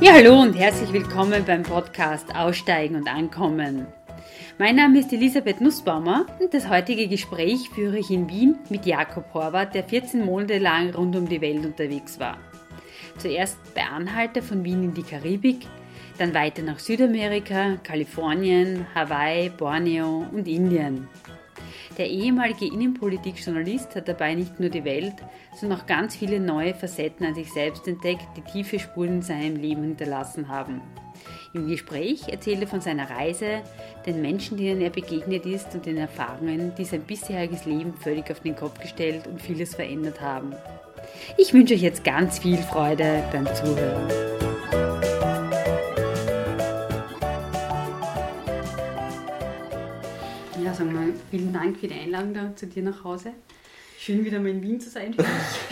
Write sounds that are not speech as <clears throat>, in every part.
Ja, hallo und herzlich willkommen beim Podcast Aussteigen und Ankommen. Mein Name ist Elisabeth Nussbaumer und das heutige Gespräch führe ich in Wien mit Jakob Horvath, der 14 Monate lang rund um die Welt unterwegs war. Zuerst bei Anhalter von Wien in die Karibik, dann weiter nach Südamerika, Kalifornien, Hawaii, Borneo und Indien. Der ehemalige Innenpolitikjournalist hat dabei nicht nur die Welt, sondern auch ganz viele neue Facetten an sich selbst entdeckt, die tiefe Spuren in seinem Leben hinterlassen haben. Im Gespräch erzählt er von seiner Reise, den Menschen, denen er begegnet ist und den Erfahrungen, die sein bisheriges Leben völlig auf den Kopf gestellt und vieles verändert haben. Ich wünsche euch jetzt ganz viel Freude beim Zuhören. Sagen wir vielen Dank für die Einladung da zu dir nach Hause. Schön wieder mal in Wien zu sein. <laughs>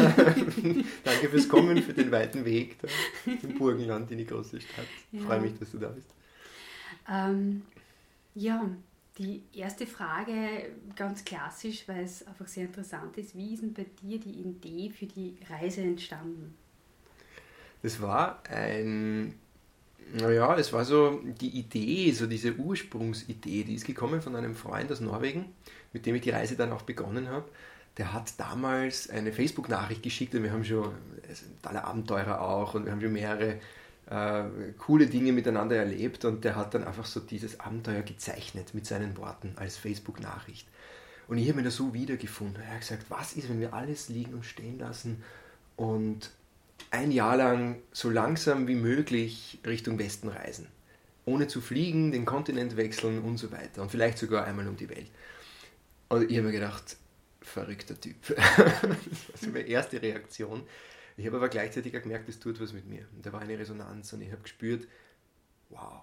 Danke fürs Kommen, für den weiten Weg da im <laughs> Burgenland in die große Stadt. Ich ja. freue mich, dass du da bist. Ähm, ja, die erste Frage, ganz klassisch, weil es einfach sehr interessant ist. Wie ist denn bei dir die Idee für die Reise entstanden? Das war ein, naja, es war so die Idee, so diese Ursprungsidee, die ist gekommen von einem Freund aus Norwegen, mit dem ich die Reise dann auch begonnen habe der hat damals eine Facebook-Nachricht geschickt und wir haben schon, ist ein totaler Abenteurer auch und wir haben schon mehrere äh, coole Dinge miteinander erlebt und der hat dann einfach so dieses Abenteuer gezeichnet mit seinen Worten als Facebook-Nachricht. Und ich habe mir da so wiedergefunden. Er hat gesagt, was ist, wenn wir alles liegen und stehen lassen und ein Jahr lang so langsam wie möglich Richtung Westen reisen. Ohne zu fliegen, den Kontinent wechseln und so weiter. Und vielleicht sogar einmal um die Welt. Und ich habe mir gedacht, verrückter Typ. <laughs> das war meine erste Reaktion. Ich habe aber gleichzeitig auch gemerkt, es tut was mit mir. Und da war eine Resonanz und ich habe gespürt, wow,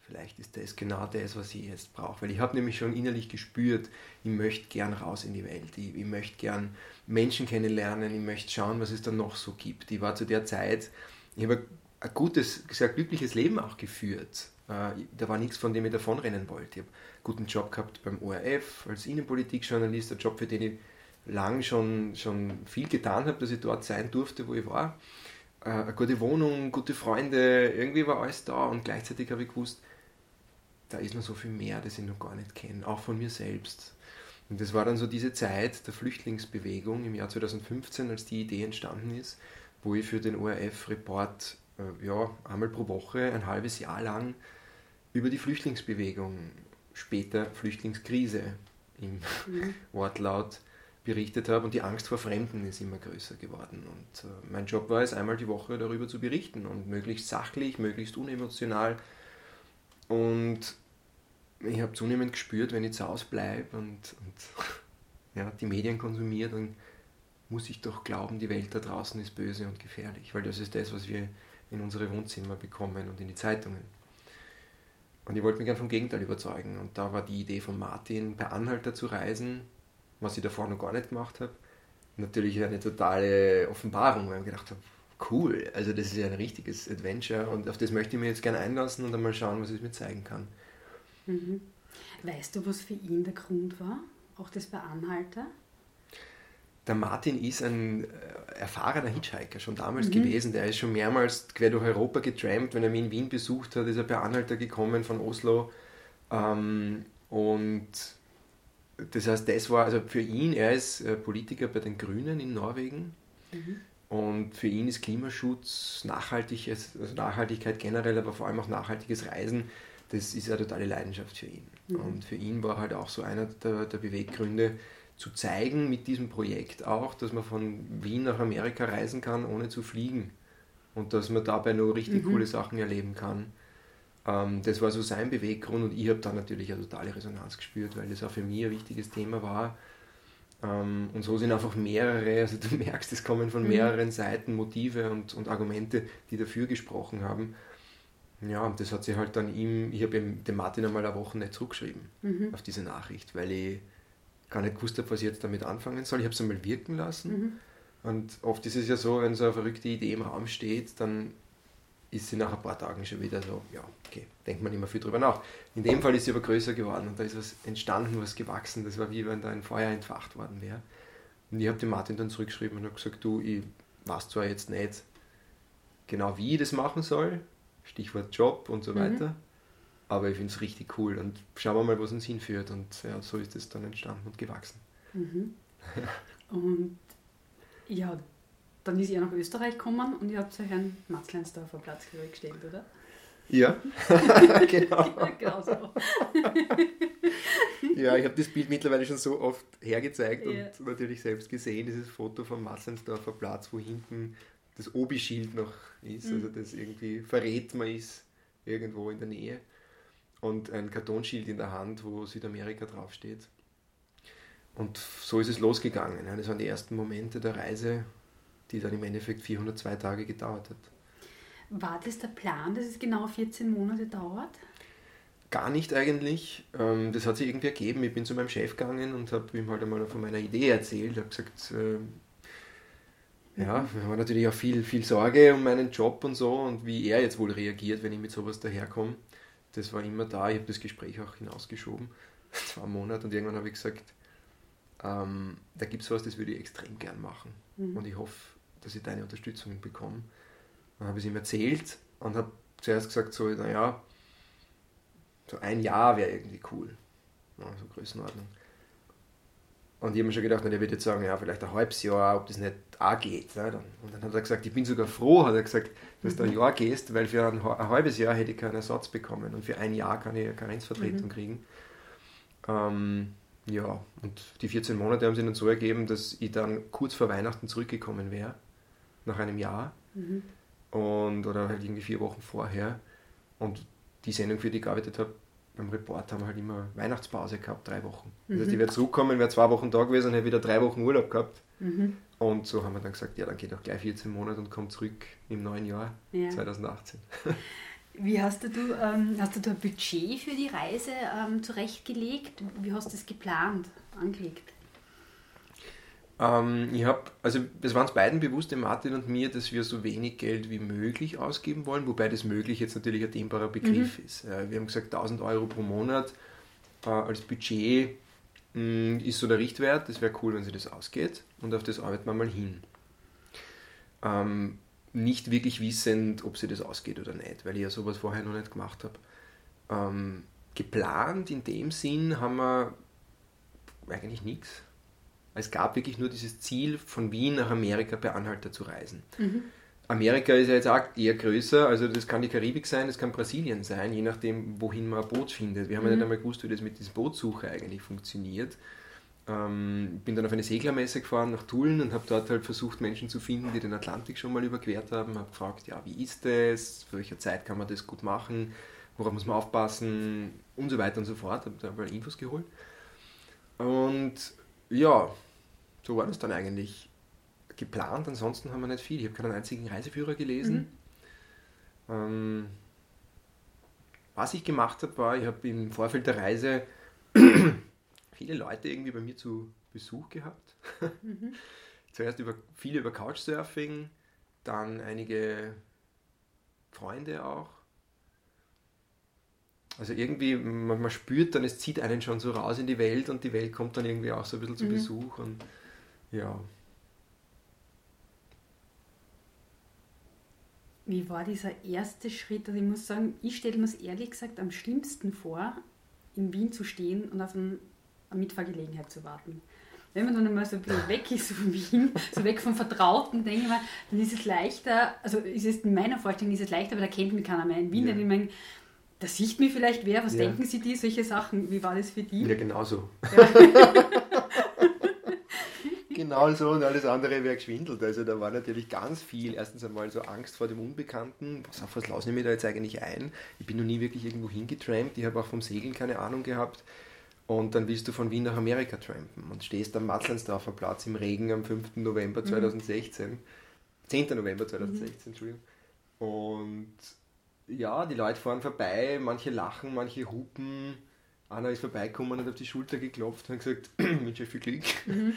vielleicht ist das genau das, was ich jetzt brauche. Weil ich habe nämlich schon innerlich gespürt, ich möchte gern raus in die Welt. Ich, ich möchte gern Menschen kennenlernen, ich möchte schauen, was es da noch so gibt. Ich war zu der Zeit, ich habe ein gutes, sehr glückliches Leben auch geführt. Äh, da war nichts, von dem ich davonrennen wollte. Ich habe einen guten Job gehabt beim ORF als Innenpolitikjournalist, ein Job, für den ich lang schon, schon viel getan habe, dass ich dort sein durfte, wo ich war. Äh, eine gute Wohnung, gute Freunde, irgendwie war alles da und gleichzeitig habe ich gewusst, da ist noch so viel mehr, das ich noch gar nicht kenne, auch von mir selbst. Und das war dann so diese Zeit der Flüchtlingsbewegung im Jahr 2015, als die Idee entstanden ist, wo ich für den ORF-Report äh, ja, einmal pro Woche ein halbes Jahr lang über die Flüchtlingsbewegung, später Flüchtlingskrise im mhm. <laughs> Wortlaut berichtet habe und die Angst vor Fremden ist immer größer geworden. Und äh, mein Job war es, einmal die Woche darüber zu berichten und möglichst sachlich, möglichst unemotional. Und ich habe zunehmend gespürt, wenn ich zu Hause bleibe und, und <laughs> ja, die Medien konsumiere, dann muss ich doch glauben, die Welt da draußen ist böse und gefährlich, weil das ist das, was wir in unsere Wohnzimmer bekommen und in die Zeitungen. Und ich wollte mich gern vom Gegenteil überzeugen. Und da war die Idee von Martin, per Anhalter zu reisen, was ich davor noch gar nicht gemacht habe, natürlich eine totale Offenbarung, weil ich gedacht habe, cool, also das ist ja ein richtiges Adventure und auf das möchte ich mich jetzt gerne einlassen und dann mal schauen, was es mir zeigen kann. Mhm. Weißt du, was für ihn der Grund war? Auch das bei Anhalter? Der Martin ist ein äh, erfahrener Hitchhiker, schon damals mhm. gewesen. Der ist schon mehrmals quer durch Europa getrampt. Wenn er mich in Wien besucht hat, ist er per Anhalter gekommen von Oslo. Ähm, und das heißt, das war also für ihn, er ist äh, Politiker bei den Grünen in Norwegen. Mhm. Und für ihn ist Klimaschutz, Nachhaltig, also Nachhaltigkeit generell, aber vor allem auch nachhaltiges Reisen, das ist eine totale Leidenschaft für ihn. Mhm. Und für ihn war halt auch so einer der, der Beweggründe, zu zeigen mit diesem Projekt auch, dass man von Wien nach Amerika reisen kann, ohne zu fliegen. Und dass man dabei nur richtig mhm. coole Sachen erleben kann. Ähm, das war so sein Beweggrund und ich habe da natürlich eine totale Resonanz gespürt, weil das auch für mich ein wichtiges Thema war. Ähm, und so sind einfach mehrere, also du <laughs> merkst, es kommen von mhm. mehreren Seiten Motive und, und Argumente, die dafür gesprochen haben. Ja, und das hat sich halt dann ihm, ich habe dem Martin einmal eine Woche nicht zurückgeschrieben mhm. auf diese Nachricht, weil ich gar nicht gewusst habe, was ich jetzt damit anfangen soll. Ich habe es einmal wirken lassen. Mhm. Und oft ist es ja so, wenn so eine verrückte Idee im Raum steht, dann ist sie nach ein paar Tagen schon wieder so, ja, okay, denkt man immer viel drüber nach. In dem Fall ist sie aber größer geworden und da ist was entstanden, was gewachsen. Das war wie wenn da ein Feuer entfacht worden wäre. Und ich habe dem Martin dann zurückgeschrieben und habe gesagt, du, ich weiß zwar jetzt nicht genau, wie ich das machen soll, Stichwort Job und so weiter. Mhm. Aber ich finde es richtig cool und schauen wir mal, was uns hinführt. Und ja, so ist es dann entstanden und gewachsen. Mhm. und ja, dann ist ihr nach Österreich gekommen und ihr habt euch einen Matzleinsdorfer Platz gestellt, oder? Ja, <laughs> genau. genau so. ja, ich habe das Bild mittlerweile schon so oft hergezeigt ja. und natürlich selbst gesehen, dieses Foto vom Matzleinsdorfer Platz, wo hinten das Obi-Schild noch ist, mhm. also das irgendwie verrät, man ist irgendwo in der Nähe und ein Kartonschild in der Hand, wo Südamerika draufsteht. Und so ist es losgegangen. Das waren die ersten Momente der Reise, die dann im Endeffekt 402 Tage gedauert hat. War das der Plan, dass es genau 14 Monate dauert? Gar nicht eigentlich. Ähm, das hat sich irgendwie ergeben. Ich bin zu meinem Chef gegangen und habe ihm halt einmal von meiner Idee erzählt. Ich habe gesagt, äh, ja, wir haben natürlich auch viel, viel Sorge um meinen Job und so und wie er jetzt wohl reagiert, wenn ich mit sowas daherkomme. Das war immer da. Ich habe das Gespräch auch hinausgeschoben, <laughs> zwei Monate und irgendwann habe ich gesagt, ähm, da gibt es was, das würde ich extrem gern machen mhm. und ich hoffe, dass ich deine Unterstützung bekomme. Dann habe ich es ihm erzählt und habe zuerst gesagt, so, naja, so ein Jahr wäre irgendwie cool. Ja, so Größenordnung. Und ich habe mir schon gedacht, na, der wird jetzt sagen, ja, vielleicht ein halbes Jahr, ob das nicht auch geht. Ne? Und dann hat er gesagt, ich bin sogar froh, hat er gesagt, dass du ein mhm. Jahr gehst, weil für ein, ein, halbes Jahr hätte ich keinen Ersatz bekommen und für ein Jahr kann ich eine Karenzvertretung mhm. kriegen. Ähm, ja, und die 14 Monate haben sich dann so ergeben, dass ich dann kurz vor Weihnachten zurückgekommen wäre, nach einem Jahr. Mhm und, oder halt irgendwie vier Wochen vorher. Und die Sendung, für die ich gearbeitet habe, beim Report haben wir halt immer Weihnachtspause gehabt, drei Wochen. Mhm. Das heißt, ich wäre zurückkommen, wäre zwei Wochen da gewesen und hätte wieder drei Wochen Urlaub gehabt. Mhm. Und so haben wir dann gesagt, ja, dann geht auch gleich 14 Monate und kommt zurück im neuen Jahr ja. 2018. <laughs> Wie hast du, ähm, hast du ein Budget für die Reise ähm, zurechtgelegt? Wie hast du es geplant, angelegt? Ähm, ich habe, also es war uns beiden bewusst, Martin und mir, dass wir so wenig Geld wie möglich ausgeben wollen, wobei das möglich jetzt natürlich ein dehnbarer Begriff mhm. ist. Äh, wir haben gesagt 1000 Euro pro Monat äh, als Budget ist so der Richtwert. Das wäre cool, wenn sich das ausgeht und auf das arbeiten wir mal hin. Ähm, nicht wirklich wissend, ob sie das ausgeht oder nicht, weil ich ja sowas vorher noch nicht gemacht habe. Ähm, geplant in dem Sinn haben wir eigentlich nichts es gab wirklich nur dieses Ziel, von Wien nach Amerika per Anhalter zu reisen. Mhm. Amerika ist ja jetzt auch eher größer, also das kann die Karibik sein, das kann Brasilien sein, je nachdem, wohin man ein Boot findet. Wir haben mhm. ja nicht einmal gewusst, wie das mit dieser Bootsuche eigentlich funktioniert. Ähm, bin dann auf eine Seglermesse gefahren nach Tulln und habe dort halt versucht, Menschen zu finden, die den Atlantik schon mal überquert haben. Habe gefragt, ja, wie ist das, für welcher Zeit kann man das gut machen, worauf muss man aufpassen und so weiter und so fort. Habe da mal Infos geholt. Und ja, so war das dann eigentlich geplant. Ansonsten haben wir nicht viel. Ich habe keinen einzigen Reiseführer gelesen. Mhm. Ähm, was ich gemacht habe, war, ich habe im Vorfeld der Reise <clears throat> viele Leute irgendwie bei mir zu Besuch gehabt. <laughs> Mhm. Zuerst über, viele über Couchsurfing, dann einige Freunde auch. Also irgendwie, man, man, spürt dann, es zieht einen schon so raus in die Welt und die Welt kommt dann irgendwie auch so ein bisschen zu mhm. Besuch. Und ja. Wie war dieser erste Schritt? Also ich muss sagen, ich stelle mir es ehrlich gesagt am schlimmsten vor, in Wien zu stehen und auf eine Mitfahrgelegenheit zu warten. Wenn man dann einmal so ein bisschen weg ist von Wien, so weg vom Vertrauten, denke ich mal, dann ist es leichter, also ist es in meiner Vorstellung ist es leichter, weil da kennt mich keiner mehr in Wien. Ja. Ich meine, da sieht mich vielleicht wer, was ja. denken Sie die, solche Sachen, wie war das für die? Ja, genauso. Ja. Genau so und alles andere wäre geschwindelt. Also da war natürlich ganz viel. Erstens einmal so Angst vor dem Unbekannten. Was auf was lasse ich mir da jetzt eigentlich ein? Ich bin noch nie wirklich irgendwo hingetrampt. Ich habe auch vom Segeln keine Ahnung gehabt. Und dann willst du von Wien nach Amerika trampen und stehst am Matzleinsdorfer Platz im Regen am 5. November 2016. Mhm. 10. November 2016, mhm. Entschuldigung. Und ja, die Leute fahren vorbei, manche lachen, manche hupen. Einer ist vorbeigekommen und hat auf die Schulter geklopft und gesagt, <clears throat> ich wünsche euch viel Glück. Mhm.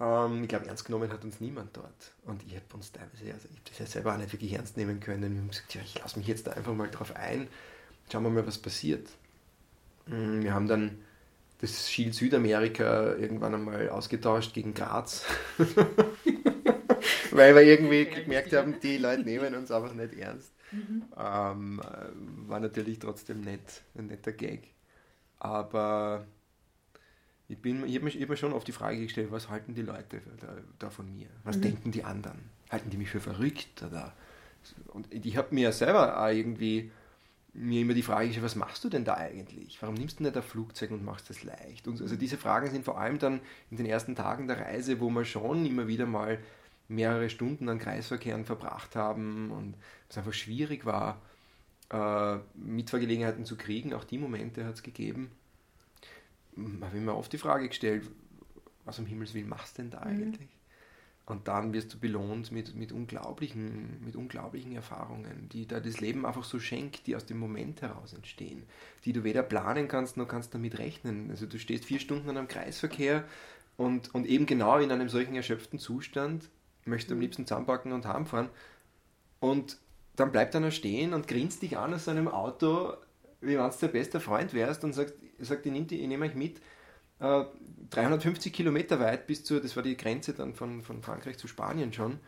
Ähm, ich glaube, ernst genommen hat uns niemand dort. Und ich habe uns teilweise, also ich habe das ja selber auch nicht wirklich ernst nehmen können. Wir haben gesagt, ja, ich lasse mich jetzt da einfach mal drauf ein. Schauen wir mal, was passiert. Mm, wir haben dann das Schild Südamerika irgendwann einmal ausgetauscht gegen Graz. <laughs> Weil wir irgendwie gemerkt haben, die Leute nehmen uns einfach nicht ernst. Mhm. Ähm, äh, war natürlich trotzdem nett, ein netter Gag. Aber ich, ich habe mir schon oft die Frage gestellt, was halten die Leute da, da von mir? Was mhm. denken die anderen? Halten die mich für verrückt? Oder? Und ich habe mir ja selber auch irgendwie mir immer die Frage gestellt, was machst du denn da eigentlich? Warum nimmst du nicht ein Flugzeug und machst das leicht? Und also diese Fragen sind vor allem dann in den ersten Tagen der Reise, wo man schon immer wieder mal mehrere Stunden an Kreisverkehren verbracht haben und es einfach schwierig war, äh, Mitfahrgelegenheiten zu kriegen. Auch die Momente hat es gegeben. Habe ich mir oft die Frage gestellt, was um Himmels Willen machst du denn da mhm. eigentlich? Und dann wirst du belohnt mit, mit, unglaublichen, mit unglaublichen Erfahrungen, die da das Leben einfach so schenkt, die aus dem Moment heraus entstehen, die du weder planen kannst, noch kannst damit rechnen. Also du stehst vier Stunden an einem Kreisverkehr und, und eben genau in einem solchen erschöpften Zustand möchtest du am liebsten zusammenpacken und heimfahren. Und dann bleibt einer stehen und grinst dich an aus seinem Auto, wie wenn du der beste Freund wärst und sagt, sagt ich nehme nehm euch mit 350 äh, Kilometer weit bis zu, das war die Grenze dann von, von Frankreich zu Spanien schon,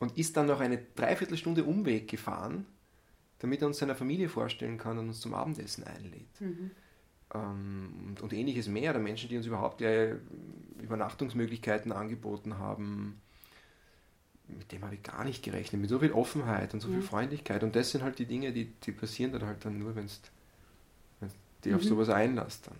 und ist dann noch eine Dreiviertelstunde Umweg gefahren, damit er uns seiner Familie vorstellen kann und uns zum Abendessen einlädt. Mhm. Ähm, und, und, ähnliches mehr, der Menschen, die uns überhaupt ja Übernachtungsmöglichkeiten angeboten haben, mit dem habe ich gar nicht gerechnet, mit so viel Offenheit und so viel Freundlichkeit. Und das sind halt die Dinge, die, die passieren dann halt dann nur, wenn du dich mhm. auf sowas einlässt. Dann.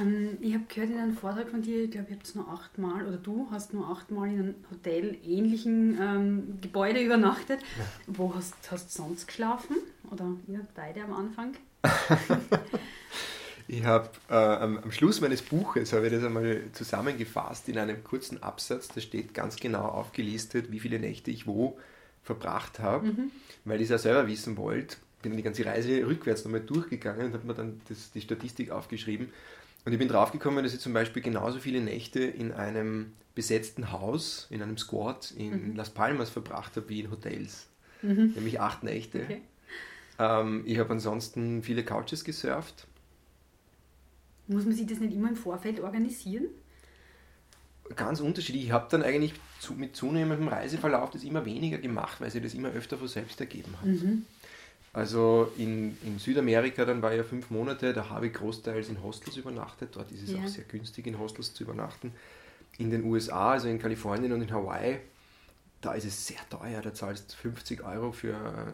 Ähm, ich habe gehört in einem Vortrag von dir, ich glaube, ihr habt es nur achtmal, oder du hast nur achtmal in einem hotelähnlichen ähm, Gebäude übernachtet. Ja. Wo hast du sonst geschlafen? Oder ihr beide am Anfang? <laughs> ich habe äh, am, am, Schluss meines Buches habe ich das einmal zusammengefasst in einem kurzen Absatz. Da steht ganz genau aufgelistet, wie viele Nächte ich wo verbracht habe, mhm. weil ich es ja selber wissen wollte. Bin die ganze Reise rückwärts nochmal durchgegangen und habe mir dann das, die Statistik aufgeschrieben. Und ich bin draufgekommen, dass ich zum Beispiel genauso viele Nächte in einem besetzten Haus, in einem Squad in mhm. Las Palmas verbracht habe wie in Hotels. Mhm. Nämlich acht Nächte. Okay. Ähm, ich habe ansonsten viele Couches gesurft. Muss man sich das nicht immer im Vorfeld organisieren? Ganz unterschiedlich. Ich habe dann eigentlich zu, mit zunehmendem Reiseverlauf das immer weniger gemacht, weil sich das immer öfter von selbst ergeben hat. Mhm. Also in, in Südamerika, dann war ja fünf Monate, da habe ich großteils in Hostels übernachtet. Dort ist es ja. auch sehr günstig, in Hostels zu übernachten. In den USA, also in Kalifornien und in Hawaii, da ist es sehr teuer. Da zahlst du 50 Euro für ein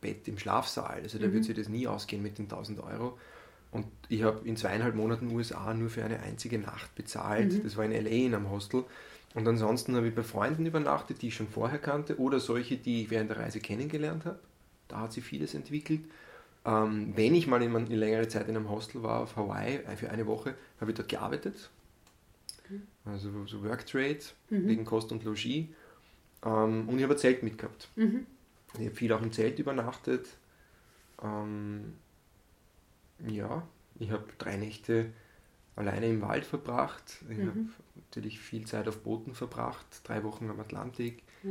Bett im Schlafsaal. Also da mhm. wird sich das nie ausgehen mit den 1000 Euro. Und ich habe in zweieinhalb Monaten USA nur für eine einzige Nacht bezahlt. Mhm. Das war in LA in einem Hostel. Und ansonsten habe ich bei Freunden übernachtet, die ich schon vorher kannte oder solche, die ich während der Reise kennengelernt habe. Da hat sich vieles entwickelt. Ähm, wenn ich mal in, in längere Zeit in einem Hostel war auf Hawaii äh, für eine Woche, habe ich dort gearbeitet. Mhm. Also so Worktrade mhm. wegen Kost und Logis. Ähm, und ich habe ein Zelt mitgehabt. Mhm. Ich habe viel auch im Zelt übernachtet. Ähm, ja, ich habe drei Nächte alleine im Wald verbracht. Ich mhm. habe natürlich viel Zeit auf Booten verbracht, drei Wochen am Atlantik. Ja.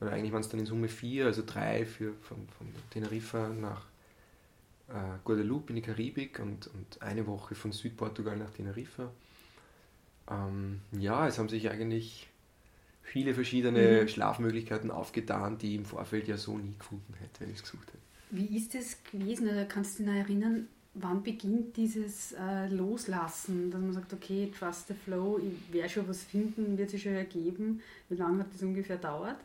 Oder eigentlich waren es dann in Summe vier, also drei für, von, von Teneriffa nach äh, Guadeloupe in die Karibik und, und eine Woche von Südportugal nach Teneriffa. Ähm, ja, es haben sich eigentlich viele verschiedene mhm. Schlafmöglichkeiten aufgetan, die ich im Vorfeld ja so nie gefunden hätte, wenn ich es gesucht hätte. Wie ist es gewesen, oder kannst du dich noch erinnern, wann beginnt dieses äh, Loslassen, dass man sagt, okay, trust the flow, ich werde schon was finden, wird sich schon ergeben. Wie lange hat das ungefähr dauert?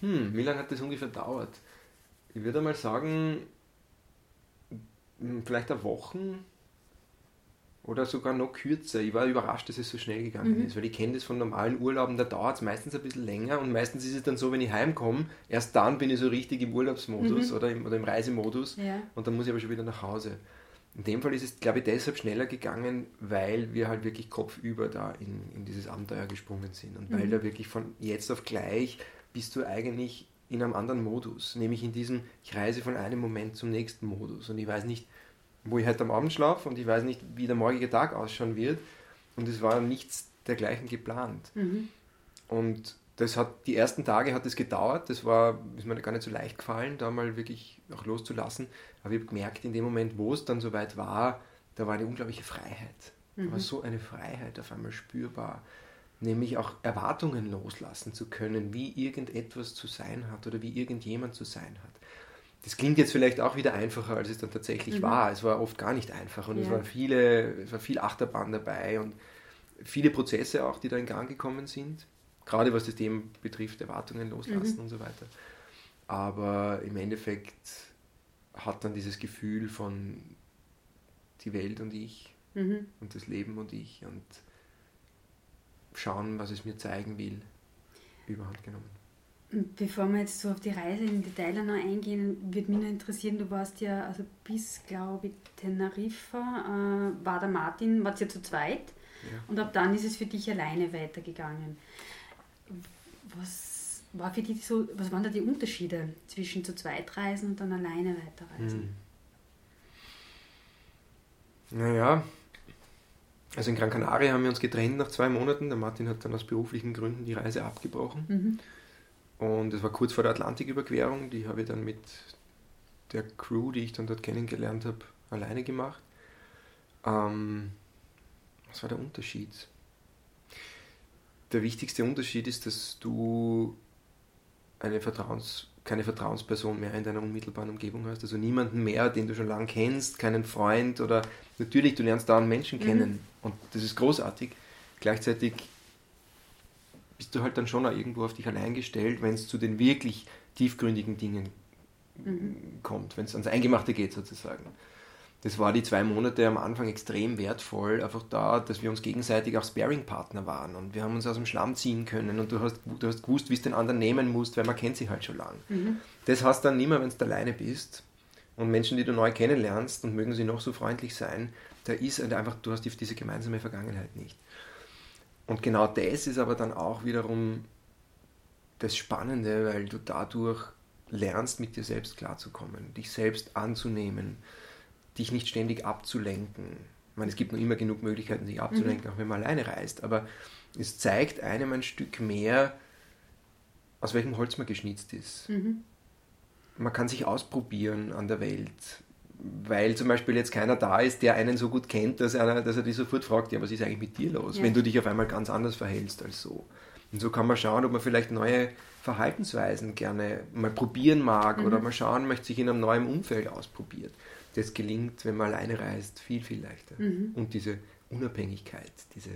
Hm, wie lange hat das ungefähr dauert? Ich würde mal sagen, hm, vielleicht eine Woche oder sogar noch kürzer. Ich war überrascht, dass es so schnell gegangen mhm. ist, weil ich kenne das von normalen Urlauben, da dauert es meistens ein bisschen länger und meistens ist es dann so, wenn ich heimkomme, erst dann bin ich so richtig im Urlaubsmodus mhm. oder, im, oder im Reisemodus ja. und dann muss ich aber schon wieder nach Hause. In dem Fall ist es, glaube ich, deshalb schneller gegangen, weil wir halt wirklich kopfüber da in, in dieses Abenteuer gesprungen sind und mhm. weil da wirklich von jetzt auf gleich bist du eigentlich in einem anderen Modus, nämlich in diesem, ich reise von einem Moment zum nächsten Modus und ich weiß nicht, wo ich heute am Abend schlafe und ich weiß nicht, wie der morgige Tag ausschauen wird. Und es war nichts dergleichen geplant. Mhm. Und das hat, die ersten Tage hat es gedauert, das war, ist mir gar nicht so leicht gefallen, da mal wirklich auch loszulassen. Aber ich habe gemerkt, in dem Moment, wo es dann soweit war, da war eine unglaubliche Freiheit. Da war mhm. so eine Freiheit auf einmal spürbar. Nämlich auch Erwartungen loslassen zu können, wie irgendetwas zu sein hat oder wie irgendjemand zu sein hat. Das klingt jetzt vielleicht auch wieder einfacher, als es dann tatsächlich mhm. war. Es war oft gar nicht einfach und ja. es waren viele, es war viel Achterbahn dabei und viele Prozesse auch, die da in Gang gekommen sind. Gerade was das Thema betrifft, Erwartungen loslassen mhm. und so weiter. Aber im Endeffekt hat dann dieses Gefühl von die Welt und ich mhm. und das Leben und ich und schauen, was es mir zeigen will, überhand genommen. Bevor wir jetzt so auf die Reise im Detail noch eingehen, würde mich nur interessieren, du warst ja also bis, glaube ich, Teneriffa, äh, war der Martin, war ja zu zweit ja. und ab dann ist es für dich alleine weitergegangen. Was, war für dich so, was waren da die Unterschiede zwischen zu zweit reisen und dann alleine weiterreisen? Hm. Naja, also in Gran Canaria haben wir uns getrennt nach zwei Monaten. Der Martin hat dann aus beruflichen Gründen die Reise abgebrochen. Mhm. Und es war kurz vor der Atlantiküberquerung. Die habe ich dann mit der Crew, die ich dann dort kennengelernt habe, alleine gemacht. Ähm, was war der Unterschied? Der wichtigste Unterschied ist, dass du eine Vertrauens, keine Vertrauensperson mehr in deiner unmittelbaren Umgebung hast. Also niemanden mehr, den du schon lange kennst, keinen Freund oder natürlich, du lernst da einen Menschen mhm. kennen und das ist großartig. Gleichzeitig bist du halt dann schon auch irgendwo auf dich allein gestellt, wenn es zu den wirklich tiefgründigen Dingen mhm. kommt, wenn es ans Eingemachte geht sozusagen. Das war die zwei Monate am Anfang extrem wertvoll, einfach da, dass wir uns gegenseitig auch Sparing-Partner waren und wir haben uns aus dem Schlamm ziehen können und du hast, du hast gewusst, wie es den anderen nehmen musst, weil man kennt sie halt schon lange. Mhm. Das hast du dann nicht mehr, wenn du alleine bist und Menschen, die du neu kennenlernst und mögen sie noch so freundlich sein, da ist halt einfach, du hast diese gemeinsame Vergangenheit nicht. Und genau das ist aber dann auch wiederum das Spannende, weil du dadurch lernst, mit dir selbst klarzukommen, dich selbst anzunehmen, dich nicht ständig abzulenken. Ich meine, es gibt noch immer genug Möglichkeiten, sich abzulenken, mhm. auch wenn man alleine reist, aber es zeigt einem ein Stück mehr, aus welchem Holz man geschnitzt ist. Mhm. Man kann sich ausprobieren an der Welt weil zum Beispiel jetzt keiner da ist, der einen so gut kennt, dass er, dass er dich sofort fragt, ja, was ist eigentlich mit dir los, ja. wenn du dich auf einmal ganz anders verhältst als so. Und so kann man schauen, ob man vielleicht neue Verhaltensweisen gerne mal probieren mag mhm. oder mal schauen möchte, sich in einem neuen Umfeld ausprobiert. Das gelingt, wenn man alleine reist, viel, viel leichter. Mhm. Und diese Unabhängigkeit, diese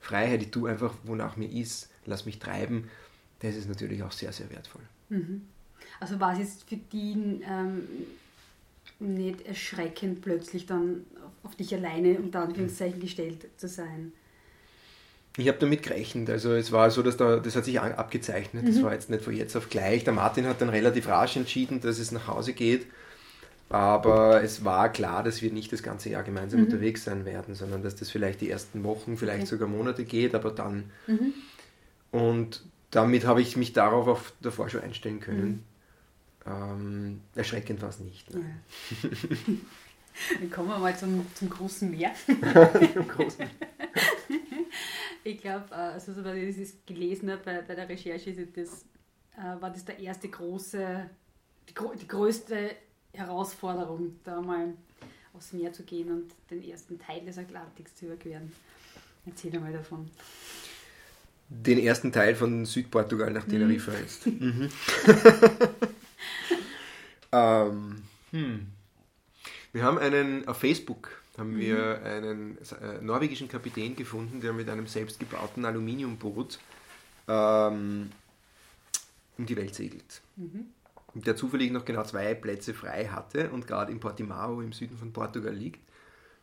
Freiheit, die du einfach, wonach mir ist, lass mich treiben, das ist natürlich auch sehr, sehr wertvoll. Mhm. Also war es jetzt für die ähm, nicht erschreckend, plötzlich dann auf dich alleine unter Anführungszeichen gestellt zu sein? Ich habe damit gerechnet. Also es war so, dass da, das hat sich abgezeichnet. Mhm. Das war jetzt nicht von jetzt auf gleich. Der Martin hat dann relativ rasch entschieden, dass es nach Hause geht. Aber es war klar, dass wir nicht das ganze Jahr gemeinsam mhm. unterwegs sein werden, sondern dass das vielleicht die ersten Wochen, vielleicht okay. sogar Monate geht, aber dann. Mhm. Und damit habe ich mich darauf auch davor schon einstellen können. Ähm, erschreckend war es nicht. Ja. <laughs> Dann kommen wir mal zum, zum großen Meer. <laughs> großen. <laughs> ich glaube, äh, also so, weil ich das gelesen habe bei, bei der Recherche, das, äh, war das der erste große, die, die größte Herausforderung, da mal aufs Meer zu gehen und den ersten Teil des Atlantiks zu überqueren. Erzähl mal davon. Den ersten Teil von Südportugal nach Teneriffa mhm. jetzt. Mhm. Ähm, hm. Wir haben einen, auf Facebook haben mhm. wir einen äh, norwegischen Kapitän gefunden, der mit einem selbstgebauten Aluminiumboot ähm, um die Welt segelt. Mhm. Der zufällig noch genau zwei Plätze frei hatte und gerade in Portimao im Süden von Portugal liegt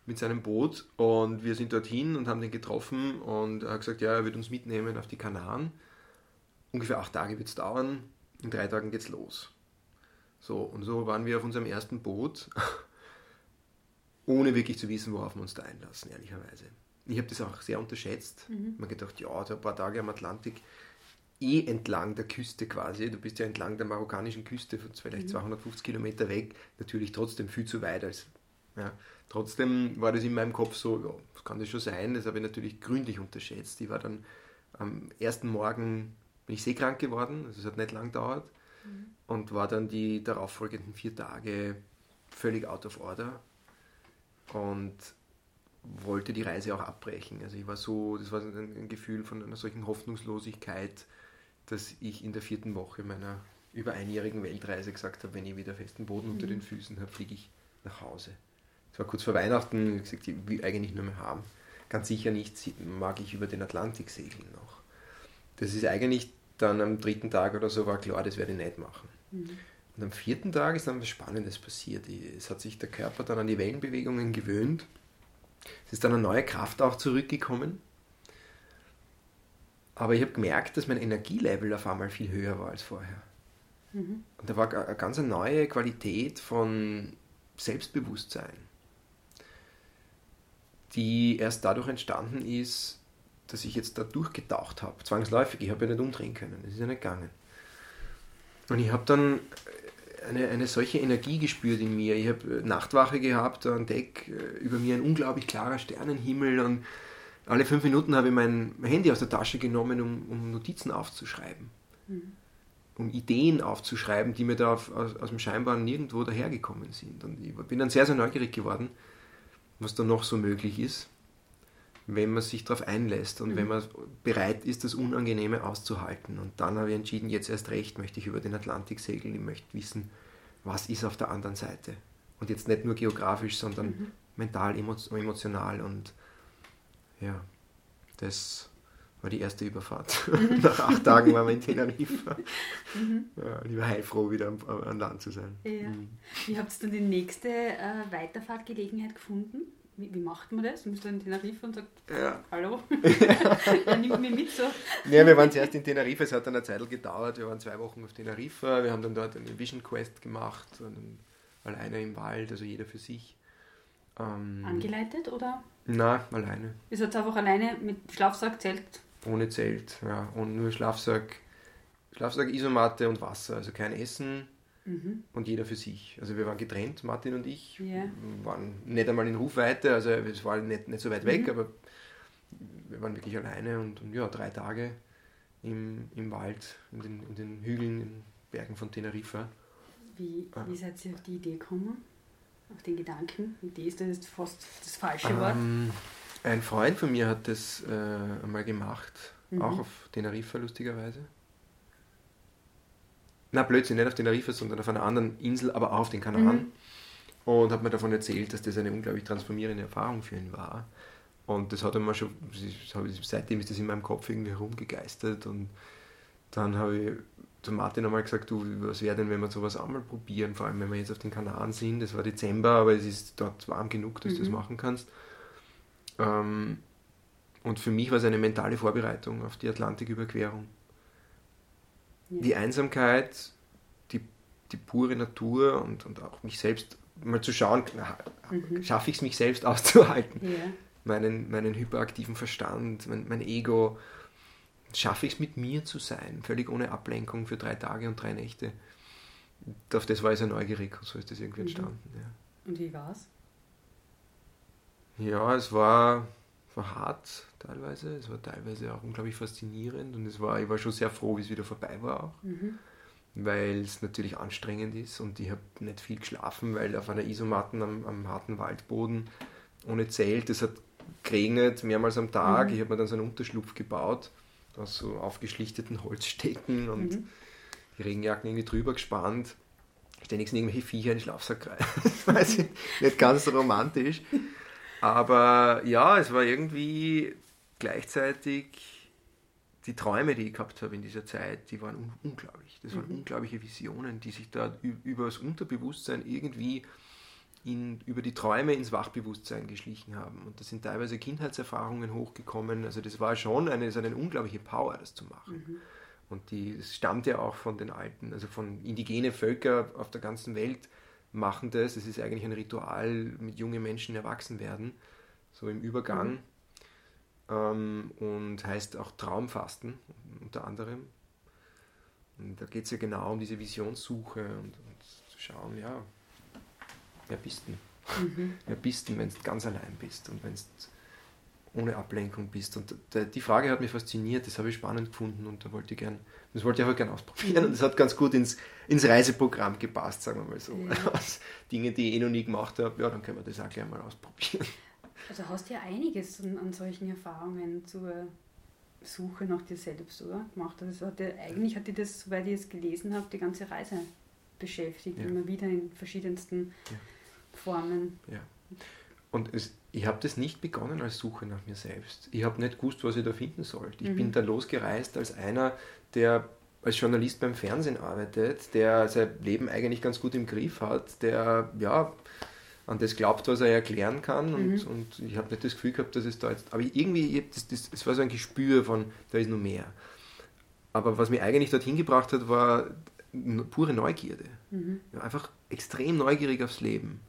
mit seinem Boot und wir sind dorthin und haben den getroffen und er hat gesagt, ja, er wird uns mitnehmen auf die Kanaren. Ungefähr acht Tage wird es dauern, in drei Tagen geht's los. So, und so waren wir auf unserem ersten Boot, ohne wirklich zu wissen, worauf wir uns da einlassen, ehrlicherweise. Ich habe das auch sehr unterschätzt. Mhm. Man gedacht, ja, so ein paar Tage am Atlantik, eh entlang der Küste quasi. Du bist ja entlang der marokkanischen Küste, vielleicht mhm. 250 Kilometer weg, natürlich trotzdem viel zu weit. Als, ja. Trotzdem war das in meinem Kopf so, ja, das kann das schon sein, das habe ich natürlich gründlich unterschätzt. Ich war dann am ersten Morgen, bin ich seekrank geworden, also es hat nicht lang gedauert und war dann die darauffolgenden vier Tage völlig out of order. Und wollte die Reise auch abbrechen. Also ich war so, das war ein, ein Gefühl von einer solchen Hoffnungslosigkeit, dass ich in der vierten Woche meiner über einjährigen Weltreise gesagt habe, wenn ich wieder festen Boden unter mhm. den Füßen habe, fliege ich nach Hause. Es war kurz vor Weihnachten, ich gesagt, ich will eigentlich nur mehr haben. Ganz sicher nicht mag ich über den Atlantik segeln noch. Das ist eigentlich dann am dritten Tag oder so war klar, das werde ich nicht machen. Mhm. Und am vierten Tag ist dann was Spannendes passiert. Es hat sich der Körper dann an die Wellenbewegungen gewöhnt. Es ist dann eine neue Kraft auch zurückgekommen. Aber ich habe gemerkt, dass mein Energielevel auf einmal viel höher war als vorher. Mhm. Und da war eine ganz neue Qualität von Selbstbewusstsein, die erst dadurch entstanden ist, dass ich jetzt da durchgetaucht habe. Zwangsläufig, ich habe ja nicht umdrehen können, das ist ja nicht gegangen. Und ich habe dann eine, eine solche Energie gespürt in mir. Ich habe Nachtwache gehabt an Deck, über mir ein unglaublich klarer Sternenhimmel und alle fünf Minuten habe ich mein Handy aus der Tasche genommen, um, um Notizen aufzuschreiben. Mhm. Um Ideen aufzuschreiben, die mir da auf, aus, aus dem Scheinbaren nirgendwo dahergekommen sind. Und ich bin dann sehr, sehr neugierig geworden, was da noch so möglich ist, wenn man sich darauf einlässt und mhm. wenn man bereit ist, das Unangenehme auszuhalten. Und dann habe ich entschieden, jetzt erst recht möchte ich über den Atlantik segeln. Ich möchte wissen, was ist auf der anderen Seite. Und jetzt nicht nur geografisch, sondern mhm. mental, emotional und ja, das war die erste Überfahrt. Mhm. <laughs> Nach acht Tagen waren wir in Teneriffa. <laughs> Mhm. Ja, ich war heilfroh, wieder am Land zu sein. Ja. Mhm. Wie habt ihr dann die nächste äh, Weiterfahrtgelegenheit gefunden? Wie, wie, macht man das? Musst du in Teneriffa und sagt, ja. hallo, <laughs> er nimmt mich mit so. Ja, wir waren zuerst in Teneriffa, es hat dann eine Zeit gedauert, wir waren zwei Wochen auf Teneriffa, wir haben dann dort eine Vision Quest gemacht, alleine im Wald, also jeder für sich. Ähm, Angeleitet oder? Nein, alleine. Ist jetzt einfach alleine mit Schlafsack, Zelt? Ohne Zelt, ja. Und nur Schlafsack, Schlafsack, Isomatte und Wasser. Also kein Essen mhm. und jeder für sich. Also wir waren getrennt, Martin und ich. Yeah. waren nicht einmal in Rufweite, also es war nicht, nicht so weit weg, mhm. aber wir waren wirklich alleine und, und, ja, drei Tage im, im Wald, in den, in den Hügeln, in den Bergen von Teneriffa. Wie, wie seid ihr auf die Idee gekommen? auf den Gedanken? Idee ist das fast das falsche Wort. Ähm, ein Freund von mir hat das äh, einmal gemacht, mhm. auch auf Teneriffa lustigerweise. Na, Blödsinn, nicht auf Teneriffa, sondern auf einer anderen Insel, aber auch auf den Kanaren. Mhm. Und hat mir davon erzählt, dass das eine unglaublich transformierende Erfahrung für ihn war. Und das hat er schon, seitdem ist das in meinem Kopf irgendwie herumgegeistert. Und dann habe ich zu Martin einmal gesagt, du, was wäre denn, wenn wir sowas einmal probieren, vor allem wenn wir jetzt auf den Kanaren sind, das war Dezember, aber es ist dort warm genug, dass mhm. du das mhm. machen kannst. Ähm, und für mich war es eine mentale Vorbereitung auf die Atlantiküberquerung. Die Einsamkeit, die, die pure Natur und, und auch mich selbst mal zu schauen, mhm. schaffe ich es, mich selbst <laughs> auszuhalten. Ja. Meinen, meinen hyperaktiven Verstand, mein, mein Ego, schaffe ich es mit mir zu sein, völlig ohne Ablenkung für drei Tage und drei Nächte. Auf das war ich sehr neugierig und so ist das irgendwie mhm. entstanden. Ja. Und wie war es? Ja, es war, war hart teilweise, es war teilweise auch unglaublich faszinierend und es war, ich war schon sehr froh, wie es wieder vorbei war auch. Mhm. Weil es natürlich anstrengend ist und ich habe nicht viel geschlafen, weil auf einer Isomatten am, am harten Waldboden ohne Zelt, es hat geregnet mehrmals am Tag. Mhm. Ich habe mir dann so einen Unterschlupf gebaut aus so aufgeschlichteten Holzstecken und mhm. die Regenjacken irgendwie drüber gespannt. Ständig sind irgendwelche Viecher in den Schlafsack rein. das <laughs> weiß ich nicht ganz romantisch. Aber ja, es war irgendwie gleichzeitig die Träume, die ich gehabt habe in dieser Zeit, die waren un unglaublich. Das waren mhm. unglaubliche Visionen, die sich da über das Unterbewusstsein irgendwie in, über die Träume ins Wachbewusstsein geschlichen haben. Und da sind teilweise Kindheitserfahrungen hochgekommen. Also das war schon eine, so eine unglaubliche Power, das zu machen. Mhm. Und die, das stammt ja auch von den alten, also von indigene Völker auf der ganzen Welt machen das. Es ist eigentlich ein Ritual, mit jungen Menschen erwachsen werden, so im Übergang. Mhm. Ähm, und heißt auch Traumfasten unter anderem. Und da geht es ja genau um diese Visionssuche und, und zu schauen, ja, wer bist du? Mhm. Wer bist du, wenn du ganz allein bist und wenn du ohne Ablenkung bist? Und die Frage hat mich fasziniert, das habe ich spannend gefunden und da wollte ich gern, das wollte ich auch gerne ausprobieren. Und das hat ganz gut ins, ins Reiseprogramm gepasst, sagen wir mal so. Ja. <laughs> Dinge, die ich eh noch nie gemacht habe, ja, dann können wir das auch gleich mal ausprobieren. Also hast du ja einiges an, an solchen Erfahrungen zur Suche nach dir selbst, oder? Gemacht. Also hat dir, eigentlich hat dir das, soweit ich es gelesen habe, die ganze Reise beschäftigt, ja. immer wieder in verschiedensten ja. Formen. Ja. Und es, ich habe das nicht begonnen als Suche nach mir selbst. Ich habe nicht gewusst, was ich da finden sollte. Ich mhm. bin da losgereist als einer, der als Journalist beim Fernsehen arbeitet, der sein Leben eigentlich ganz gut im Griff hat, der ja an das glaubt, was er erklären kann. Und, mhm. und ich habe nicht das Gefühl gehabt, dass es da jetzt. Aber irgendwie, das war so ein Gespür von, da ist noch mehr. Aber was mich eigentlich dorthin gebracht hat, war pure Neugierde. Mhm. Ja, einfach extrem neugierig aufs Leben.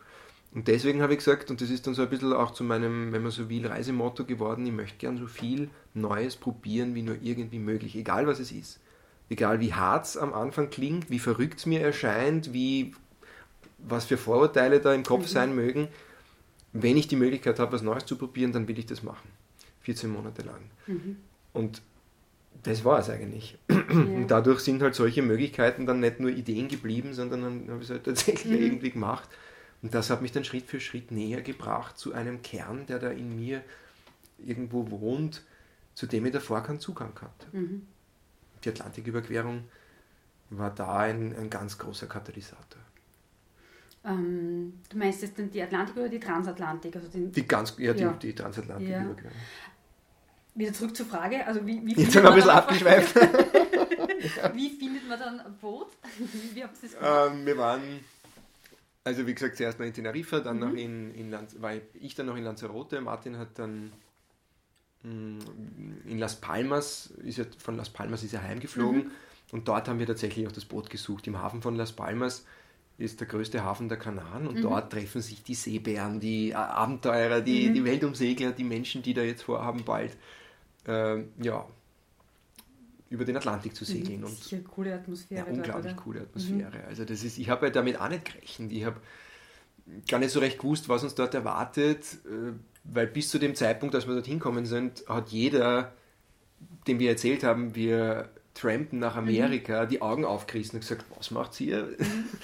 Und deswegen habe ich gesagt, und das ist dann so ein bisschen auch zu meinem, wenn man so will, Reisemotto geworden, ich möchte gern so viel Neues probieren, wie nur irgendwie möglich, egal was es ist. Egal wie hart es am Anfang klingt, wie verrückt es mir erscheint, wie was für Vorurteile da im Kopf mhm. sein mögen. Wenn ich die Möglichkeit habe, was Neues zu probieren, dann will ich das machen. 14 Monate lang. Mhm. Und das war es eigentlich. <clears throat> Ja. Und dadurch sind halt solche Möglichkeiten dann nicht nur Ideen geblieben, sondern dann habe ich es halt tatsächlich mhm. irgendwie gemacht. Und das hat mich dann Schritt für Schritt näher gebracht zu einem Kern, der da in mir irgendwo wohnt, zu dem ich davor keinen Zugang hatte. Mhm. Die Atlantiküberquerung war da ein, ein ganz großer Katalysator. Ähm, du meinst jetzt die Atlantik oder die Transatlantik? Also den, die ganz, ja, ja. die, die Transatlantik-Überquerung. Ja. Wieder zurück zur Frage. Also wie, wie Jetzt sind wir ein bisschen abgeschweift. <laughs> <laughs> wie findet man dann ein Boot? <laughs> wie habt ihr das gemacht? Ähm, wir waren, also wie gesagt, zuerst mal in Teneriffa, dann mhm. noch in, in Lanz, war ich dann noch in Lanzarote. Martin hat dann mm, in Las Palmas, ist er, von Las Palmas ist er heimgeflogen mhm. und dort haben wir tatsächlich auch das Boot gesucht. Im Hafen von Las Palmas ist der größte Hafen der Kanaren und mhm. dort treffen sich die Seebären, die Abenteurer, die, mhm. die Weltumsegler, die Menschen, die da jetzt vorhaben, bald äh, ja, über den Atlantik zu segeln. Mhm, und sicher coole Atmosphäre. Ja, unglaublich dort, coole Atmosphäre. Mhm. Also das ist, ich habe ja damit auch nicht gerechnet. Ich habe gar nicht so recht gewusst, was uns dort erwartet, äh, weil bis zu dem Zeitpunkt, als wir dort hinkommen sind, hat jeder, dem wir erzählt haben, wir trampen nach mhm. Amerika, mhm. die Augen aufgerissen und gesagt, was macht ihr? Mhm. <laughs>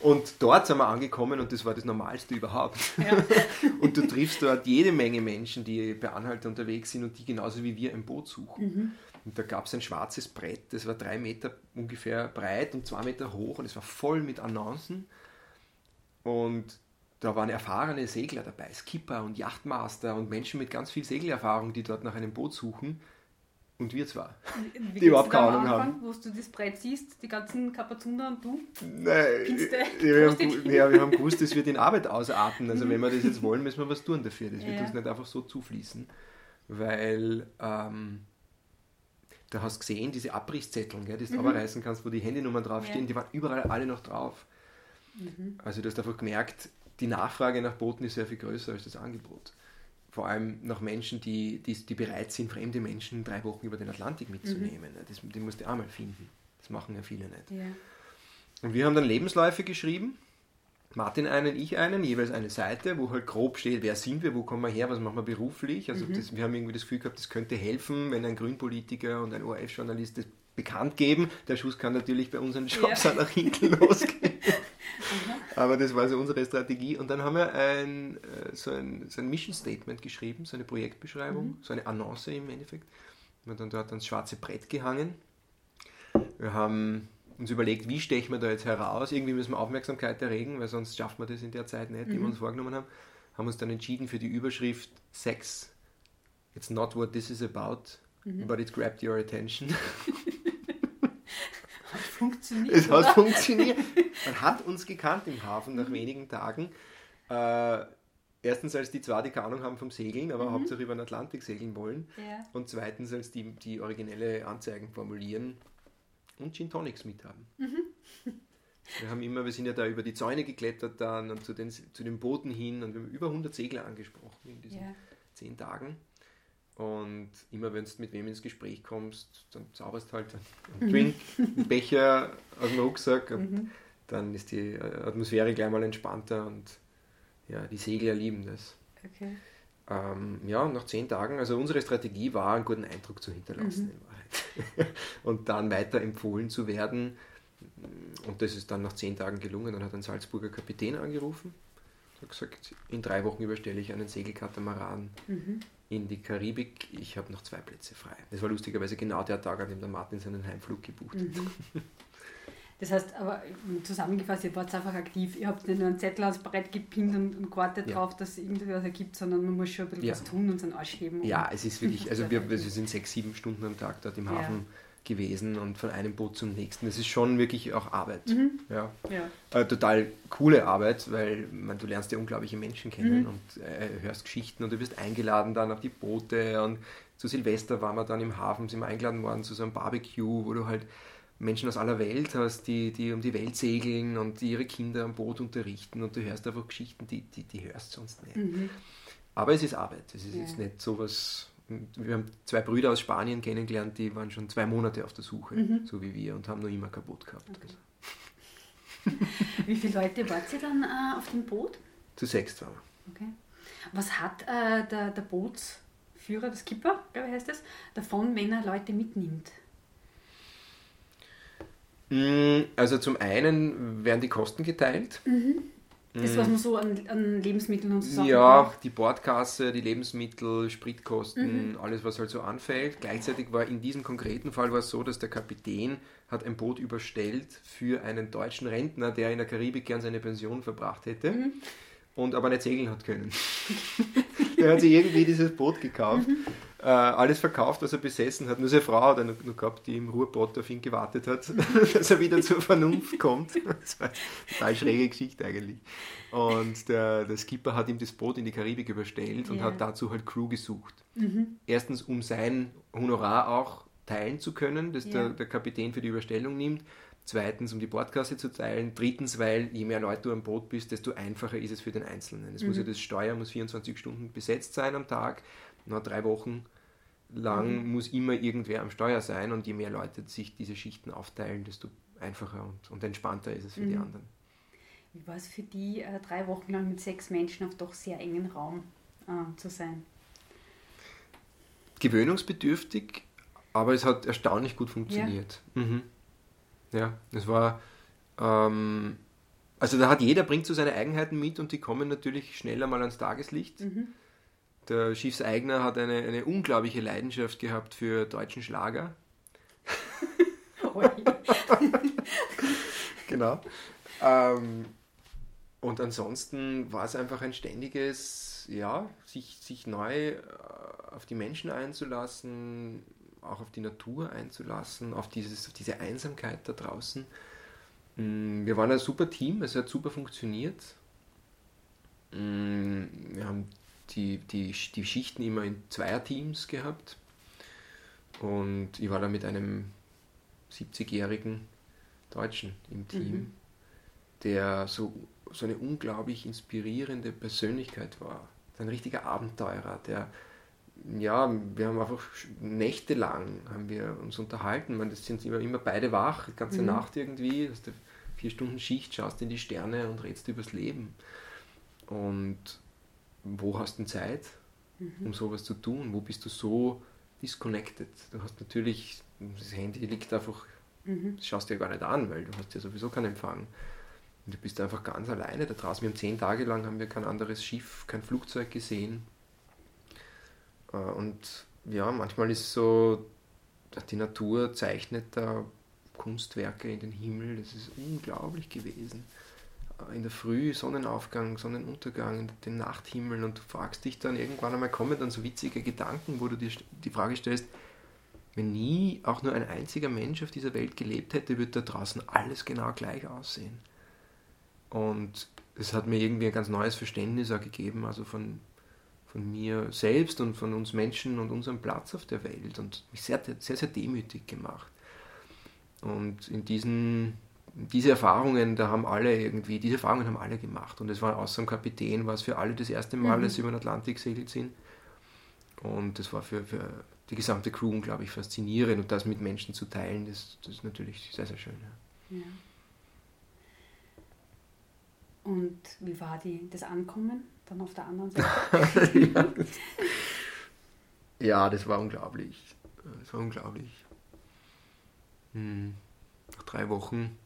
Und dort sind wir angekommen und das war das Normalste überhaupt. Ja. <laughs> und du triffst dort jede Menge Menschen, die bei Anhalter unterwegs sind und die genauso wie wir ein Boot suchen. Mhm. Und da gab es ein schwarzes Brett, das war drei Meter ungefähr breit und zwei Meter hoch und es war voll mit Annoncen. Und da waren erfahrene Segler dabei, Skipper und Yachtmaster und Menschen mit ganz viel Segelerfahrung, die dort nach einem Boot suchen. Und wir zwar. Wie die überhaupt keine Ahnung haben. Wo du das Brett siehst, die ganzen Kapazunder und du? Nein, wir haben, ja, wir haben gewusst, das wird in Arbeit ausarten. Also wenn wir das jetzt wollen, müssen wir was tun dafür. Das wird ja. uns nicht einfach so zufließen. Weil ähm, da hast du gesehen, diese Abrisszettel, gell, die du mhm. reißen kannst, wo die Handynummern draufstehen, ja. die waren überall alle noch drauf. Mhm. Also du hast einfach gemerkt, die Nachfrage nach Booten ist sehr viel größer als das Angebot vor allem nach Menschen, die, die, die, bereit sind, fremde Menschen drei Wochen über den Atlantik mitzunehmen. Mhm. Das, die musst du auch mal finden. Das machen ja viele nicht. Ja. Und wir haben dann Lebensläufe geschrieben. Martin einen, ich einen, jeweils eine Seite, wo halt grob steht, wer sind wir, wo kommen wir her, was machen wir beruflich. Also mhm. das, wir haben irgendwie das Gefühl gehabt, das könnte helfen, wenn ein Grünpolitiker und ein ORF-Journalist das bekannt geben. Der Schuss kann natürlich bei unseren Jobs ja. nach hinten <laughs> losgehen. Aber das war so unsere Strategie. Und dann haben wir ein, äh, so, ein, so ein Mission Statement geschrieben, so eine Projektbeschreibung, mhm. so eine Annonce im Endeffekt. Wir haben dann dort ans schwarze Brett gehangen. Wir haben uns überlegt, wie stechen wir da jetzt heraus. Irgendwie müssen wir Aufmerksamkeit erregen, weil sonst schafft man das in der Zeit nicht, die mhm. wir uns vorgenommen haben. Haben uns dann entschieden für die Überschrift Sex. It's not what this is about, mhm. but it grabbed your attention. <laughs> funktioniert. Es hat funktioniert. <laughs> Man hat uns gekannt im Hafen nach wenigen Tagen. Äh, erstens, als die zwei, die Ahnung haben vom Segeln, aber mhm. hauptsächlich über den Atlantik segeln wollen. Ja. Und zweitens, als die, die originelle Anzeigen formulieren und Gin Tonics mithaben. Mhm. Wir haben immer, wir sind ja da über die Zäune geklettert dann und zu den, zu den Booten hin und wir haben über 100 Segler angesprochen in diesen ja. zehn Tagen. Und immer wenn du mit wem ins Gespräch kommst, dann zauberst du halt einen mhm. Drink, einen Becher aus dem Rucksack und mhm. dann ist die äh, Atmosphäre gleich mal entspannter und ja, die Segler lieben das. Okay. Ähm, ja, nach zehn Tagen, also unsere Strategie war, einen guten Eindruck zu hinterlassen mhm. <laughs> und dann weiter empfohlen zu werden. Und das ist dann nach zehn Tagen gelungen. Dann hat ein Salzburger Kapitän angerufen habe gesagt, in drei Wochen überstelle ich einen Segelkatamaran mhm. in die Karibik. Ich habe noch zwei Plätze frei. Das war lustigerweise genau der Tag, an dem der Martin seinen Heimflug gebucht hat. Mhm. <laughs> Das heißt, aber zusammengefasst, ihr wart einfach aktiv. Ihr habt nicht nur einen Zettel ans Brett gepinnt und, und gewartet ja. darauf, dass es irgendwas ergibt, sondern man muss schon ein bisschen ja. was tun und seinen Arsch heben. Ja, es ist wirklich, also wir, <laughs> wir sind sechs, sieben Stunden am Tag dort im Hafen gewesen und von einem Boot zum nächsten. Das ist schon wirklich auch Arbeit. Mhm. Ja. ja. Äh, total coole Arbeit, weil man, du lernst ja unglaubliche Menschen kennen mhm. und äh, hörst Geschichten und du wirst eingeladen dann auf die Boote und zu Silvester waren wir dann im Hafen, sind wir eingeladen worden zu so einem Barbecue, wo du halt Menschen aus aller Welt hast, die, die um die Welt segeln und ihre Kinder am Boot unterrichten und du hörst einfach Geschichten, die, die, die hörst sonst nicht. Mhm. Aber es ist Arbeit, es ist ja. jetzt nicht so was. Wir haben zwei Brüder aus Spanien kennengelernt, die waren schon zwei Monate auf der Suche, mhm. so wie wir, und haben noch immer kaputt gehabt. Okay. <laughs> wie viele Leute wart ihr dann äh, auf dem Boot? Zu sechs waren wir. Okay. Was hat äh, der, der Bootsführer, der Skipper, glaube ich heißt es, davon, wenn er Leute mitnimmt? Mm, also zum einen werden die Kosten geteilt. Mhm. Das, was man so an, an Lebensmitteln und so Sachen Ja, braucht. die Bordkasse, die Lebensmittel, Spritkosten, mhm. alles, was halt so anfällt. Gleichzeitig war in diesem konkreten Fall war es so, dass der Kapitän hat ein Boot überstellt für einen deutschen Rentner, der in der Karibik gern seine Pension verbracht hätte. Mhm. Und aber nicht segeln hat können. <laughs> der hat sich irgendwie dieses Boot gekauft. Mhm äh, alles verkauft, was er besessen hat. Nur seine Frau hat er noch, noch gehabt, die im Ruhrpott auf ihn gewartet hat, <laughs> dass er wieder zur Vernunft kommt. Das war eine total schräge Geschichte eigentlich. Und der, der Skipper hat ihm das Boot in die Karibik überstellt und yeah. hat dazu halt Crew gesucht. Mhm. Erstens, um sein Honorar auch teilen zu können, das yeah. der, der Kapitän für die Überstellung nimmt. Zweitens, um die Bordkasse zu teilen. Drittens, weil je mehr Leute du am Boot bist, desto einfacher ist es für den Einzelnen. Es mhm. muss ja das Steuer muss 24 Stunden besetzt sein am Tag na, drei Wochen lang mhm. muss immer irgendwer am Steuer sein und je mehr Leute sich diese Schichten aufteilen, desto einfacher und, und entspannter ist es für mhm. die anderen. Wie war es für die, äh, drei Wochen lang mit sechs Menschen auf doch sehr engen Raum äh, zu sein? Gewöhnungsbedürftig, aber es hat erstaunlich gut funktioniert. Ja, mhm. ja es war. Ähm, also da hat jeder bringt so seine Eigenheiten mit und die kommen natürlich schneller mal ans Tageslicht. Mhm. Der Schiffseigner hat eine, eine unglaubliche Leidenschaft gehabt für deutschen Schlager. <laughs> <laughs> genau. Ähm, und ansonsten war es einfach ein ständiges, ja, sich, sich neu äh, auf die Menschen einzulassen, auch auf die Natur einzulassen, auf, dieses, auf diese Einsamkeit da draußen. Mm, wir waren ein super Team, es hat super funktioniert. Mm, wir haben die, die, die Schichten immer in Zweierteams gehabt. Und ich war da mit einem 70-jährigen Deutschen im Team, mhm. der so, so eine unglaublich inspirierende Persönlichkeit war. Ein richtiger Abenteurer, der ja, wir haben einfach nächtelang haben wir uns unterhalten. Man, das sind immer, immer beide wach, die ganze mhm. Nacht irgendwie. Hast du vier Stunden Schicht, schaust in die Sterne und redest übers Leben. Und wo hast du Zeit, mhm. um sowas zu tun? Wo bist du so disconnected? Du hast natürlich, das Handy liegt einfach, mhm. das schaust du ja gar nicht an, weil du hast ja sowieso keinen Empfang. Und du bist einfach ganz alleine da draußen. Wir haben zehn Tage lang haben wir kein anderes Schiff, kein Flugzeug gesehen. Äh, und ja, manchmal ist es so, die Natur zeichnet da Kunstwerke in den Himmel. Das ist unglaublich gewesen in der Früh Sonnenaufgang, Sonnenuntergang, den Nachthimmel und du fragst dich dann irgendwann einmal, kommen dann so witzige Gedanken, wo du dir die Frage stellst, wenn nie auch nur ein einziger Mensch auf dieser Welt gelebt hätte, würde da draußen alles genau gleich aussehen. Und es hat mir irgendwie ein ganz neues Verständnis auch gegeben, also von, von mir selbst und von uns Menschen und unserem Platz auf der Welt und mich sehr, sehr, sehr demütig gemacht. Und in diesen diese Erfahrungen, da haben alle irgendwie, diese Erfahrungen haben alle gemacht. Und es war außer dem Kapitän, war es für alle das erste Mal, mhm. dass sie über den Atlantik segelt sind. Und das war für, für die gesamte Crew unglaublich faszinierend. Und das mit Menschen zu teilen, das, das ist natürlich sehr, sehr schön. Ja. ja. Und wie war die, das Ankommen dann auf der anderen Seite? <laughs> ja, das, ja, das war unglaublich. Das war unglaublich. Hm. Nach drei Wochen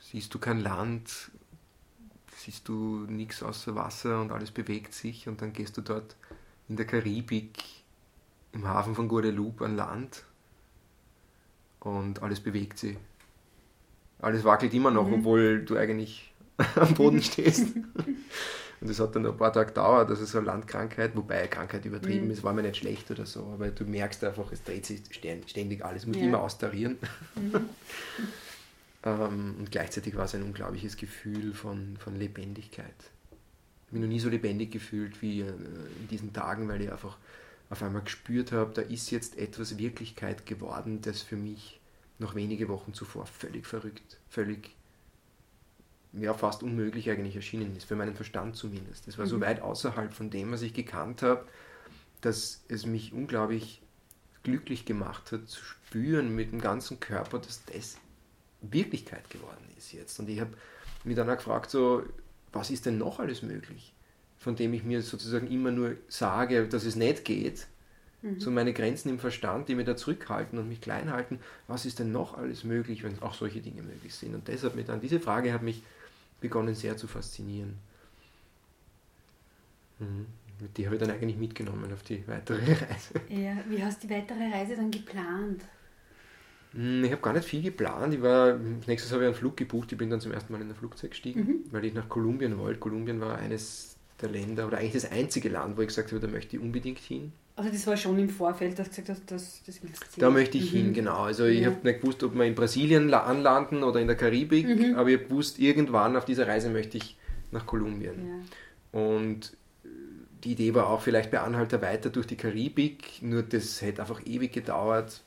siehst du kein Land, siehst du nichts außer Wasser und alles bewegt sich und dann gehst du dort in der Karibik im Hafen von Guadeloupe an Land und alles bewegt sich. Alles wackelt immer noch, mhm. obwohl du eigentlich <laughs> am Boden stehst. <laughs> Und das hat dann ein paar Tage gedauert, also so eine Landkrankheit, wobei Krankheit übertrieben mhm. ist, war mir nicht schlecht oder so, aber du merkst einfach, es dreht sich ständig alles, muss ja. immer austarieren. Mhm. <laughs> ähm, und gleichzeitig war es ein unglaubliches Gefühl von, von Lebendigkeit. Ich habe mich noch nie so lebendig gefühlt wie äh, in diesen Tagen, weil ich einfach auf einmal gespürt habe, da ist jetzt etwas Wirklichkeit geworden, das für mich noch wenige Wochen zuvor völlig verrückt, völlig ja, fast unmöglich eigentlich erschienen ist, für meinen Verstand zumindest. Das war mhm. so weit außerhalb von dem, was ich gekannt habe, dass es mich unglaublich glücklich gemacht hat, zu spüren mit dem ganzen Körper, dass das Wirklichkeit geworden ist jetzt. Und ich habe mich dann auch gefragt, so, was ist denn noch alles möglich, von dem ich mir sozusagen immer nur sage, dass es nicht geht, mhm. so meine Grenzen im Verstand, die mir da zurückhalten und mich klein halten, was ist denn noch alles möglich, wenn auch solche Dinge möglich sind. Und deshalb mir dann, diese Frage hat mich begonnen sehr zu faszinieren. Mhm. Die habe ich dann eigentlich mitgenommen auf die weitere <laughs> Reise. Ja, wie hast du die weitere Reise dann geplant? Hm, ich habe gar nicht viel geplant. Ich war, nächstes habe ich einen Flug gebucht. Ich bin dann zum ersten Mal in ein Flugzeug gestiegen, mhm. weil ich nach Kolumbien wollte. Kolumbien war eines der Länder oder eigentlich das einzige Land, wo ich gesagt habe, da möchte ich unbedingt hin. Also das war schon im Vorfeld, dass du gesagt hast, das, das willst du sehen. Da möchte ich mhm. hin, genau. Also ich ja. habe nicht gewusst, ob wir in Brasilien anlanden oder in der Karibik, mhm. aber ich habe gewusst, irgendwann auf dieser Reise möchte ich nach Kolumbien. Ja. Und die Idee war auch vielleicht bei Anhalter weiter durch die Karibik, nur das hätte einfach ewig gedauert,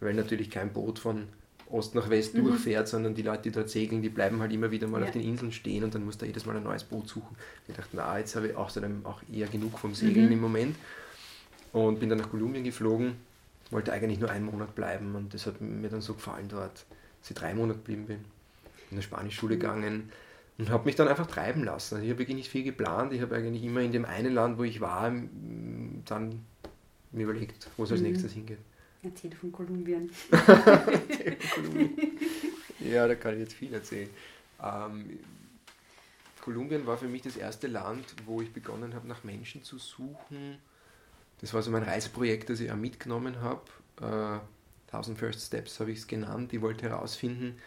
weil natürlich kein Boot von Ost nach West mhm. durchfährt, sondern die Leute, die dort segeln, die bleiben halt immer wieder mal ja. auf den Inseln stehen und dann muss da jedes Mal ein neues Boot suchen. Ich dachte, na, jetzt habe ich einem, auch eher genug vom Segeln mhm. im Moment und bin dann nach Kolumbien geflogen. Wollte eigentlich nur einen Monat bleiben und das hat mir dann so gefallen dort, dass ich drei Monate geblieben bin. In der Spanischschule mhm. gegangen und habe mich dann einfach treiben lassen. Also ich habe wirklich nicht viel geplant. Ich habe eigentlich immer in dem einen Land, wo ich war, dann mir überlegt, wo es als mhm. nächstes hingeht. Erzähl von Kolumbien. Von <laughs> Kolumbien. Ja, da kann ich jetzt viel erzählen. Ähm, Kolumbien war für mich das erste Land, wo ich begonnen habe, nach Menschen zu suchen, das war so mein Reiseprojekt, das ich auch mitgenommen habe. Äh, 1000 First Steps habe ich es genannt. Ich wollte herausfinden,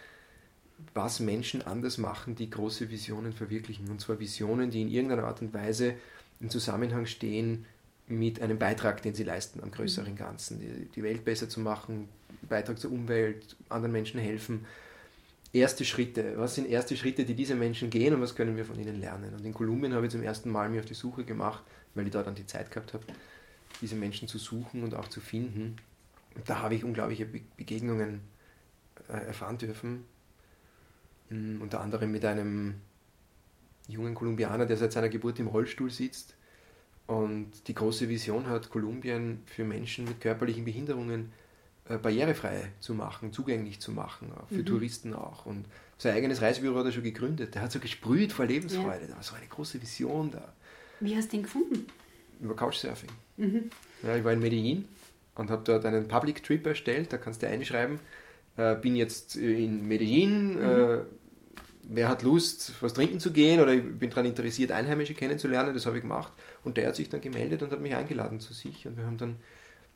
was Menschen anders machen, die große Visionen verwirklichen. Und zwar Visionen, die in irgendeiner Art und Weise im Zusammenhang stehen mit einem Beitrag, den sie leisten am größeren Ganzen. Die, die Welt besser zu machen, Beitrag zur Umwelt, anderen Menschen helfen. Erste Schritte. Was sind erste Schritte, die diese Menschen gehen und was können wir von ihnen lernen? Und in Kolumbien habe ich zum ersten Mal mich auf die Suche gemacht, weil ich da dann die Zeit gehabt habe, diese Menschen zu suchen und auch zu finden. Und da habe ich unglaubliche Begegnungen äh, erfahren dürfen. In, unter anderem mit einem jungen Kolumbianer, der seit seiner Geburt im Rollstuhl sitzt und die große Vision hat, Kolumbien für Menschen mit körperlichen Behinderungen äh, barrierefrei zu machen, zugänglich zu machen, für mhm. Touristen auch. Und sein eigenes Reisebüro hat er schon gegründet. Der hat so gesprüht vor Lebensfreude. Ja. Da war so eine große Vision da. Wie hast du den gefunden? über Couchsurfing. Mhm. Ja, ich war in Medellin und habe dort einen Public Trip erstellt, da kannst du einschreiben, äh, bin jetzt in Medellin, mhm. äh, wer hat Lust, was trinken zu gehen oder ich bin daran interessiert, Einheimische kennenzulernen, das habe ich gemacht. Und der hat sich dann gemeldet und hat mich eingeladen zu sich und wir haben dann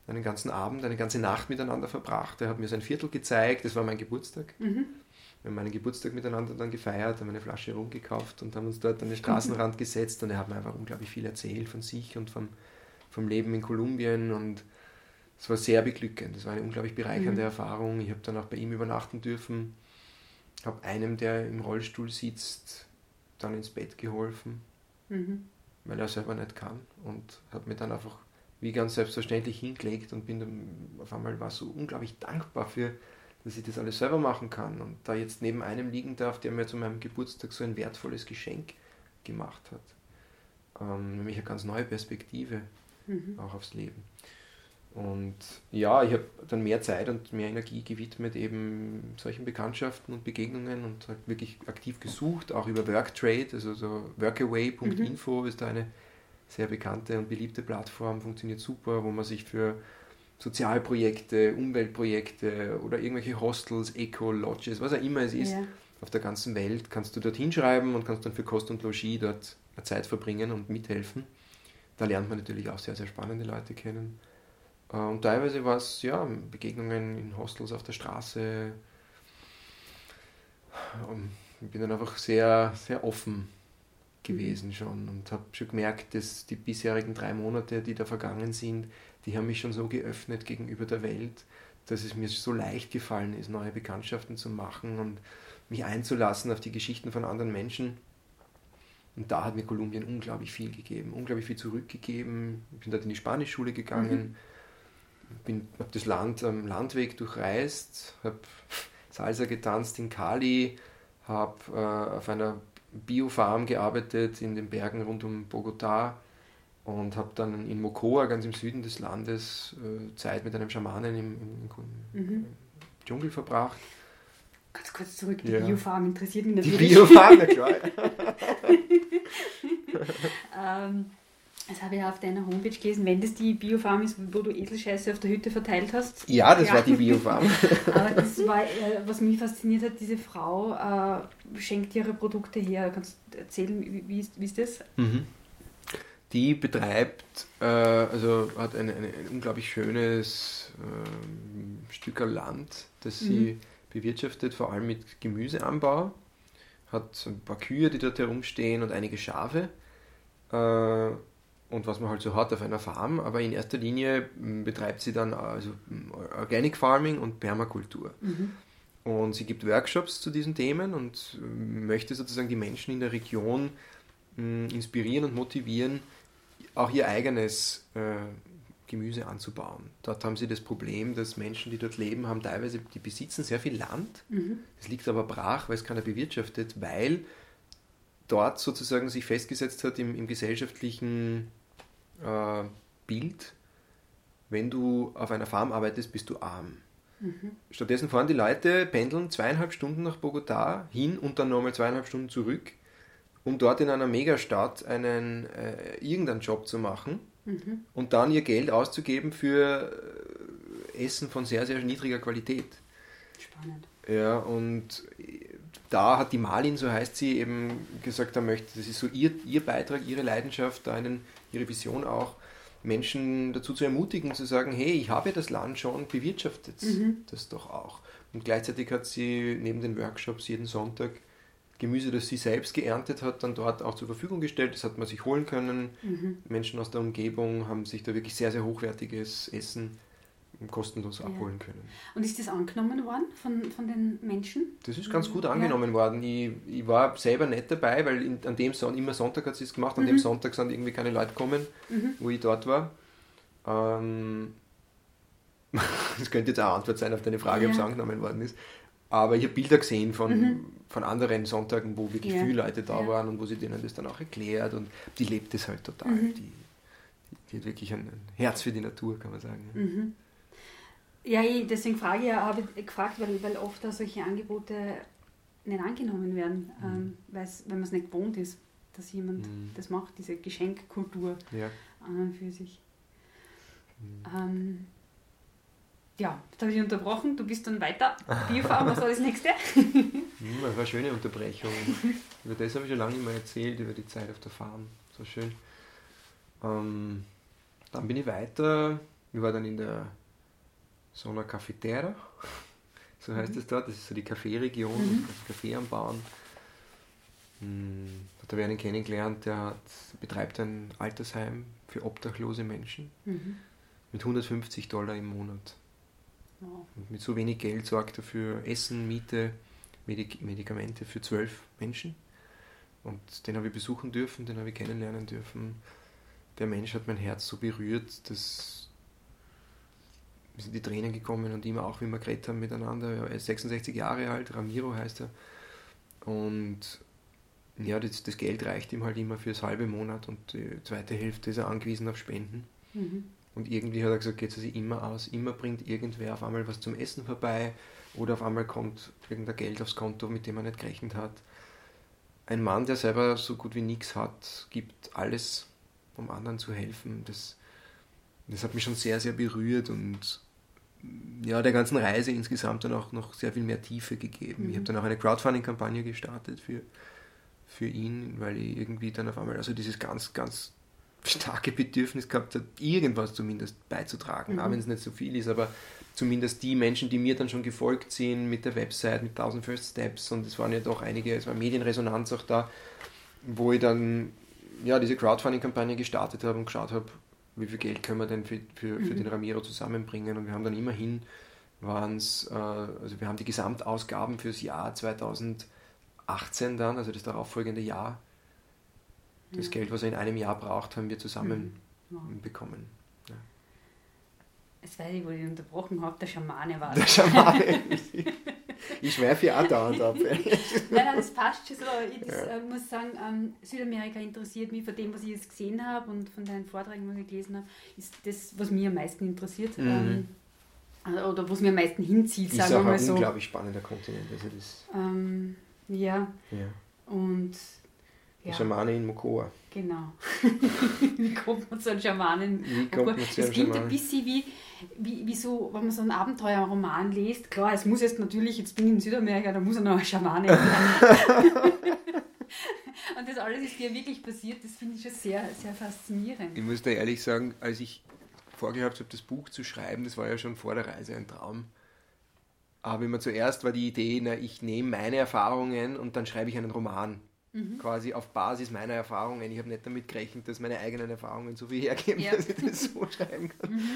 einen ganzen Abend, eine ganze Nacht miteinander verbracht. Er hat mir sein Viertel gezeigt, das war mein Geburtstag. Mhm. Wir haben meinen Geburtstag miteinander dann gefeiert, haben eine Flasche rumgekauft und haben uns dort an den Straßenrand <laughs> gesetzt und er hat mir einfach unglaublich viel erzählt von sich und vom, vom Leben in Kolumbien und es war sehr beglückend. Es war eine unglaublich bereichernde mhm. Erfahrung. Ich habe dann auch bei ihm übernachten dürfen, habe einem, der im Rollstuhl sitzt, dann ins Bett geholfen, mhm. weil er selber nicht kann und habe mir dann einfach wie ganz selbstverständlich hingelegt und bin dann auf einmal war so unglaublich dankbar für dass ich das alles selber machen kann und da jetzt neben einem liegen darf, der mir zu meinem Geburtstag so ein wertvolles Geschenk gemacht hat. Ähm, nämlich eine ganz neue Perspektive mhm. auch aufs Leben. Und ja, ich habe dann mehr Zeit und mehr Energie gewidmet eben solchen Bekanntschaften und Begegnungen und halt wirklich aktiv gesucht, auch über Worktrade, also so workaway.info mhm. ist da eine sehr bekannte und beliebte Plattform, funktioniert super, wo man sich für Sozialprojekte, Umweltprojekte oder irgendwelche Hostels, Eco-Lodges, was auch immer es ist, ja. auf der ganzen Welt, kannst du dort hinschreiben und kannst dann für Kost und Logis dort eine Zeit verbringen und mithelfen. Da lernt man natürlich auch sehr, sehr spannende Leute kennen. Äh, und teilweise war es ja Begegnungen in Hostels auf der Straße. Ähm, ich bin dann einfach sehr, sehr offen gewesen schon und habe schon gemerkt, dass die bisherigen drei Monate, die da vergangen sind, die haben mich schon so geöffnet gegenüber der Welt, dass es mir so leicht gefallen ist, neue Bekanntschaften zu machen und mich einzulassen auf die Geschichten von anderen Menschen. Und da hat mir Kolumbien unglaublich viel gegeben, unglaublich viel zurückgegeben. Ich bin dort in die Spanischschule gegangen, mhm. Habe das Land am Landweg durchreist, habe Salsa getanzt in Cali, habe äh, auf einer Biofarm gearbeitet in den Bergen rund um Bogotá und habe dann in Mocoa, ganz im Süden des Landes, äh, Zeit mit einem Schamanen im, im, im mhm. Dschungel verbracht. Ganz kurz zurück, die ja. Biofarm interessiert mich natürlich. Die Biofarm, na klar. <laughs> <laughs> ähm, das habe ich auf deiner Homepage gelesen, wenn das die Biofarm ist, wo du Eselscheiße auf der Hütte verteilt hast. Ja, das ja. war die Biofarm. <laughs> Aber das war, äh, was mich fasziniert hat, diese Frau äh, schenkt ihre Produkte her. Kannst du erzählen, wie, ist, wie ist das? Mhm. Die betreibt, äh, also hat ein, ein, ein unglaublich schönes äh, Stück Land, das mhm. sie bewirtschaftet, vor allem mit Gemüseanbau. Hat ein paar Kühe, die dort herumstehen und einige Schafe äh, und was man halt so hat auf einer Farm, aber in erster Linie betreibt sie dann also Organic Farming und Permakultur. Mhm. Und sie gibt Workshops zu diesen Themen und möchte sozusagen die Menschen in der Region inspirieren und motivieren, auch ihr eigenes äh, Gemüse anzubauen. Dort haben sie das Problem, dass Menschen, die dort leben, haben teilweise, die besitzen sehr viel Land. Mhm. Es liegt aber brach, weil es keiner bewirtschaftet, weil dort sozusagen sich festgesetzt hat im, im gesellschaftlichen äh, Bild, wenn du auf einer Farm arbeitest, bist du arm. Mhm. Stattdessen fahren die Leute, pendeln zweieinhalb Stunden nach Bogotá hin und dann nochmal zweieinhalb Stunden zurück, um dort in einer Megastadt einen äh, irgendeinen Job zu machen mhm. und dann ihr Geld auszugeben für äh, Essen von sehr, sehr niedriger Qualität. Spannend. Ja, und da hat die Malin, so heißt sie, eben gesagt, er möchte, das ist so ihr, ihr Beitrag, ihre Leidenschaft, da einen, ihre Vision auch, Menschen dazu zu ermutigen, zu sagen, hey, ich habe das Land schon, bewirtschaftet mhm. das doch auch. Und gleichzeitig hat sie neben den Workshops jeden Sonntag Gemüse, das sie selbst geerntet hat, dann dort auch zur Verfügung gestellt. Das hat man sich holen können. Mhm. Menschen aus der Umgebung haben sich da wirklich sehr, sehr hochwertiges Essen kostenlos ja. abholen können. Und ist das angenommen worden von, von den Menschen? Das ist ganz gut angenommen ja. worden. Ich, ich war selber nicht dabei, weil in, an dem Son immer Sonntag hat sie es gemacht, an mhm. dem Sonntag sind irgendwie keine Leute gekommen, mhm. wo ich dort war. Ähm, <laughs> das könnte jetzt eine Antwort sein auf deine Frage, ja. ob es angenommen worden ist. Aber ich habe Bilder gesehen von, mhm. von anderen Sonntagen, wo wirklich viele Leute da waren und wo sie denen das dann auch erklärt und die lebt es halt total. Mhm. Die, die, hat wirklich ein, Herz für die Natur, kann man sagen. Ja, deswegen frage ich, habe ich gefragt, weil, weil oft da solche Angebote nicht angenommen werden, mhm. ähm, wenn man es nicht gewohnt ist, dass jemand mhm. das macht, diese Geschenkkultur ja. an und für sich. Mhm. Ähm, ja, jetzt habe ich unterbrochen, du bist dann weiter. Biofarm, was war das nächste? Mhm, <laughs> das war eine schöne Unterbrechung. über das habe ich schon lange nicht mehr erzählt, über die Zeit auf der Farm. So schön. Ähm, dann bin ich weiter. Ich war dann in der so einer Cafetera, <laughs> so heißt mhm. es dort, das ist so die Kaffeeregion, mhm. also Kaffee anbauen. Hm, da habe einen kennengelernt, der hat, betreibt ein Altersheim für obdachlose Menschen mhm. mit 150 Dollar im Monat. Wow. Und mit so wenig Geld sorgt er für Essen, Miete, Medik Medikamente für zwölf Menschen. Und den habe ich besuchen dürfen, den habe ich kennenlernen dürfen. Der Mensch hat mein Herz so berührt, dass mir sind die Tränen gekommen und immer auch, wie wir geredet haben miteinander. Er ist 66 Jahre alt, Ramiro heißt er. Und ja, das, das, Geld reicht ihm halt immer fürs halbe Monat und die zweite Hälfte ist er angewiesen auf Spenden. Mhm. Und irgendwie hat er gesagt, geht es sich immer aus. Immer bringt irgendwer auf einmal was zum Essen vorbei oder auf einmal kommt irgendein Geld aufs Konto, mit dem er nicht gerechnet hat. Ein Mann, der selber so gut wie nichts hat, gibt alles, um anderen zu helfen. Das, das hat mich schon sehr, sehr berührt und ja, der ganzen Reise insgesamt dann auch noch sehr viel mehr Tiefe gegeben. Mhm. Ich habe dann auch eine Crowdfunding-Kampagne gestartet für, für ihn, weil ich irgendwie dann auf einmal also dieses ganz, ganz starke Bedürfnis gehabt habe, irgendwas zumindest beizutragen, mhm. auch wenn es nicht so viel ist, aber zumindest die Menschen, die mir dann schon gefolgt sind mit der Website, mit 1000 First Steps und es waren ja doch einige, es war Medienresonanz auch da, wo ich dann ja, diese Crowdfunding-Kampagne gestartet habe und geschaut habe, wie viel Geld können wir denn für, für, für mhm. den Ramiro zusammenbringen und wir haben dann immerhin waren es, äh, also wir haben die Gesamtausgaben fürs Jahr 2018 dann, also das darauffolgende Jahr, das Geld, was er in einem Jahr braucht, haben wir zusammen mhm. bekommen. Ja. Jetzt weiß ich, wo ich unterbrochen habe, der Schamane war Der Schamane. <laughs> ich schweife ja auch dauernd ab. <laughs> nein, nein, das passt schon so. Ich das, ja. äh, muss sagen, ähm, Südamerika interessiert mich von dem, was ich jetzt gesehen habe und von deinen Vorträgen, was ich gelesen habe, ist das, was mich am meisten interessiert. Mhm. Ähm, also, oder was mir am meisten hinzieht, sagen wir mal so. Ist ein unglaublich spannender Kontinent. Also das ähm, ja. ja. Und ja. Schamane in Mokoa. Genau. <laughs> wie kommt man zu einem Schamanen? Wie kommt man zu einem Es klingt ein bisschen wie, wie, wie so, wenn man so einen Abenteuerroman liest. Klar, es muss jetzt natürlich, jetzt bin ich in Südamerika, da muss er noch ein Schamane <laughs> Und das alles ist dir wirklich passiert, das finde ich schon sehr, sehr faszinierend. Ich muss da ehrlich sagen, als ich vorgehabt habe, das Buch zu schreiben, das war ja schon vor der Reise ein Traum. Aber immer zuerst war die Idee, na, ich nehme meine Erfahrungen und dann schreibe ich einen Roman mhm. quasi auf Basis meiner Erfahrungen. Ich habe nicht damit gerechnet, dass meine eigenen Erfahrungen so viel hergeben, ja. dass ich das so schreiben kann. Mhm.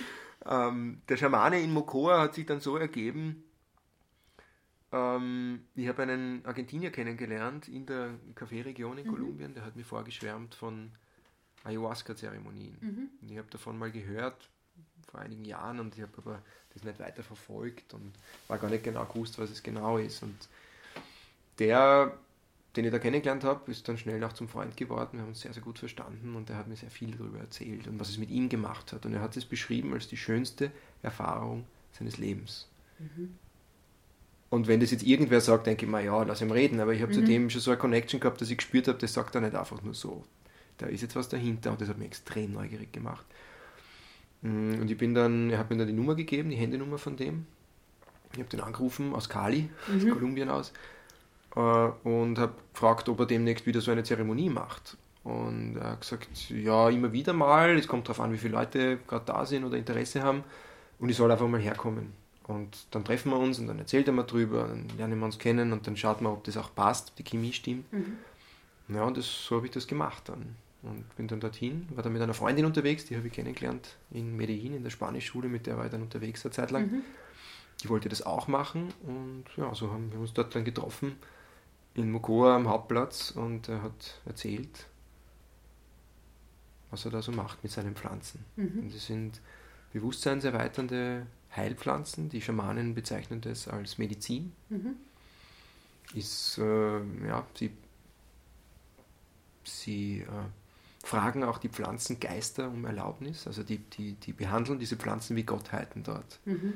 Ähm, der Schamane in Mocoa hat sich dann so ergeben, ähm, ich habe einen Argentinier kennengelernt in der Kaffeeregion in mhm. Kolumbien, der hat mir vorgeschwärmt von Ayahuasca-Zeremonien. Mhm. Ich habe davon mal gehört vor einigen Jahren und ich habe aber das nicht weiter verfolgt und war gar nicht genau gewusst, was es genau ist. Und der den ich da kennengelernt habe, ist dann schnell auch zum Freund geworden. Wir haben uns sehr, sehr gut verstanden und er hat mir sehr viel darüber erzählt und was es mit ihm gemacht hat. Und er hat es beschrieben als die schönste Erfahrung seines Lebens. Mhm. Und wenn das jetzt irgendwer sagt, denke ich mir, ja, lass ihm reden. Aber ich habe mhm. zudem schon so eine Connection gehabt, dass ich gespürt habe, das sagt er nicht einfach nur so. Da ist jetzt was dahinter und das hat mich extrem neugierig gemacht. Mm, und ich bin dann, er hat mir dann die Nummer gegeben, die Handynummer von dem. Ich habe den angerufen aus Cali, mhm. aus Kolumbien aus äh, und habe gefragt, ob er demnächst wieder so eine Zeremonie macht. Und er hat gesagt, ja, immer wieder mal, es kommt darauf an, wie viele Leute gerade da sind oder Interesse haben und ich soll einfach mal herkommen. Und dann treffen wir uns und dann erzählt er mir drüber, dann lernen wir uns kennen und dann schaut man, ob das auch passt, ob die Chemie stimmt. Mhm. Ja, und das, so habe ich das gemacht dann. Und bin dann dorthin, war dann mit einer Freundin unterwegs, die habe ich kennengelernt in Medellin, in der Spanischschule, mit der war ich dann unterwegs eine Zeit lang. Mhm. Die wollte das auch machen und ja, so haben wir uns dort dann getroffen in Mokoa am Hauptplatz und er hat erzählt, was er da so macht mit seinen Pflanzen. Mhm. Und das sind bewusstseinserweiternde Heilpflanzen. Die Schamanen bezeichnen das als Medizin. Mhm. Ist, äh, ja, sie, sie äh, fragen auch die Pflanzengeister um Erlaubnis. Also die, die, die behandeln diese Pflanzen wie Gottheiten dort. Mhm.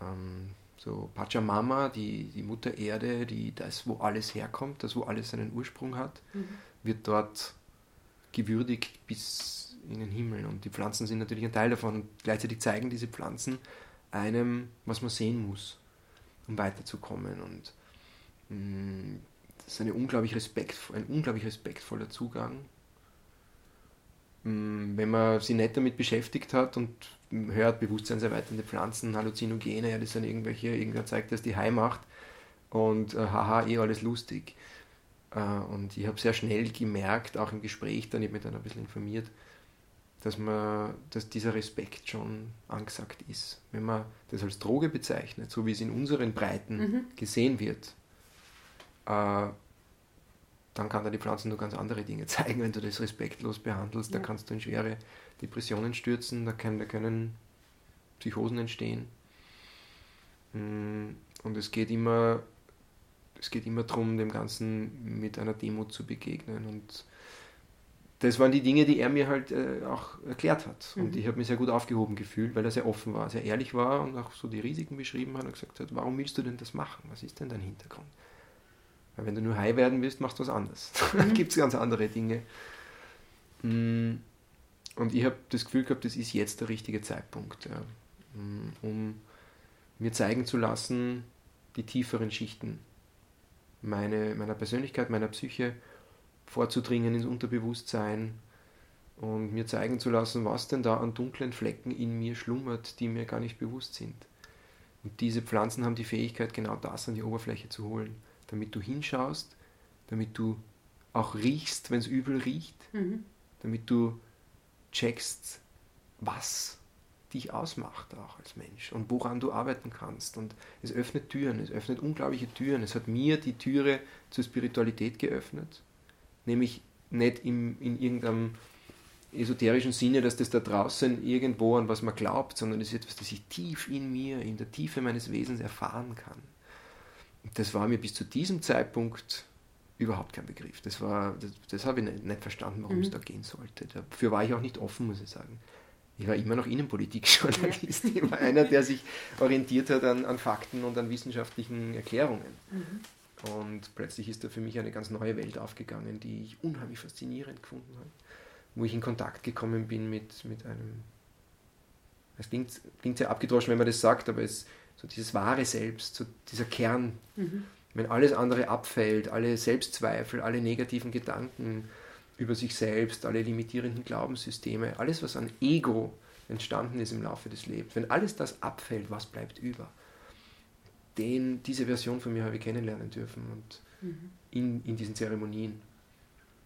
Ähm, so Pachamama, die, die Mutter Erde, die, das, wo alles herkommt, das, wo alles seinen Ursprung hat, mhm. wird dort gewürdigt bis in den Himmel. Und die Pflanzen sind natürlich ein Teil davon. Und gleichzeitig zeigen diese Pflanzen einem, was man sehen muss, um weiterzukommen. Und mh, mm, das ist eine unglaublich respekt, ein unglaublich respektvoller Zugang. Mh, mm, wenn man sich nicht damit beschäftigt hat und hört, bewusstseinserweiternde Pflanzen, Halluzinogene, ja, das sind irgendwelche, irgendwer zeigt, dass die High macht und äh, haha, eh alles lustig. Äh, und ich habe sehr schnell gemerkt, auch im Gespräch, dann ich mich dann ein bisschen informiert, dass, man, dass dieser Respekt schon angesagt ist. Wenn man das als Droge bezeichnet, so wie es in unseren Breiten mhm. gesehen wird, äh, dann kann da die Pflanzen nur ganz andere Dinge <laughs> zeigen, wenn du das respektlos behandelst. Ja. Da kannst du in schwere Depressionen stürzen, da können, da können Psychosen entstehen. Mm, und es geht immer, es geht immer darum, dem Ganzen mit einer Demut zu begegnen. Und das waren die Dinge, die er mir halt äh, auch erklärt hat. Mhm. Und ich habe mich sehr gut aufgehoben gefühlt, weil er sehr offen war, sehr ehrlich war und auch so die Risiken beschrieben hat und gesagt hat, warum willst du denn das machen? Was ist denn dein Hintergrund? Weil wenn du nur high werden willst, machst du was anderes. <laughs> Mhm. Dann gibt es ganz andere Dinge. Mm, und ich habe das Gefühl gehabt, das ist jetzt der richtige Zeitpunkt, ja, um mir zeigen zu lassen, die tieferen Schichten meine, meiner Persönlichkeit, meiner Psyche vorzudringen ins Unterbewusstsein und mir zeigen zu lassen, was denn da an dunklen Flecken in mir schlummert, die mir gar nicht bewusst sind. Und diese Pflanzen haben die Fähigkeit, genau das an die Oberfläche zu holen, damit du hinschaust, damit du auch riechst, wenn es übel riecht, mhm. damit du checkst, was dich ausmacht auch als Mensch und woran du arbeiten kannst. Und es öffnet Türen, es öffnet unglaubliche Türen. Es hat mir die Türe zur Spiritualität geöffnet, nämlich nicht im, in irgendeinem esoterischen Sinne, dass das da draußen irgendwo an was man glaubt, sondern es ist etwas, das ich tief in mir, in der Tiefe meines Wesens erfahren kann. Und das war mir bis zu diesem Zeitpunkt überhaupt kein Begriff. Das, war, das, das habe ich nicht, nicht verstanden, warum mhm. es da gehen sollte. Dafür war ich auch nicht offen, muss ich sagen. Ich war immer noch Innenpolitik-Journalist. Ja. <laughs> Ich war einer, der sich orientiert hat an, an Fakten und an wissenschaftlichen Erklärungen. Mhm. Und plötzlich ist da für mich eine ganz neue Welt aufgegangen, die ich unheimlich faszinierend gefunden habe. Wo ich in Kontakt gekommen bin mit, mit einem. Es klingt, klingt sehr abgedroschen, wenn man das sagt, aber es so dieses wahre Selbst, so dieser Kern. Mhm. Wenn alles andere abfällt, alle Selbstzweifel, alle negativen Gedanken, über sich selbst, alle limitierenden Glaubenssysteme, alles, was an Ego entstanden ist im Laufe des Lebens, wenn alles das abfällt, was bleibt über? Den, diese Version von mir habe ich kennenlernen dürfen und mhm. in, in diesen Zeremonien.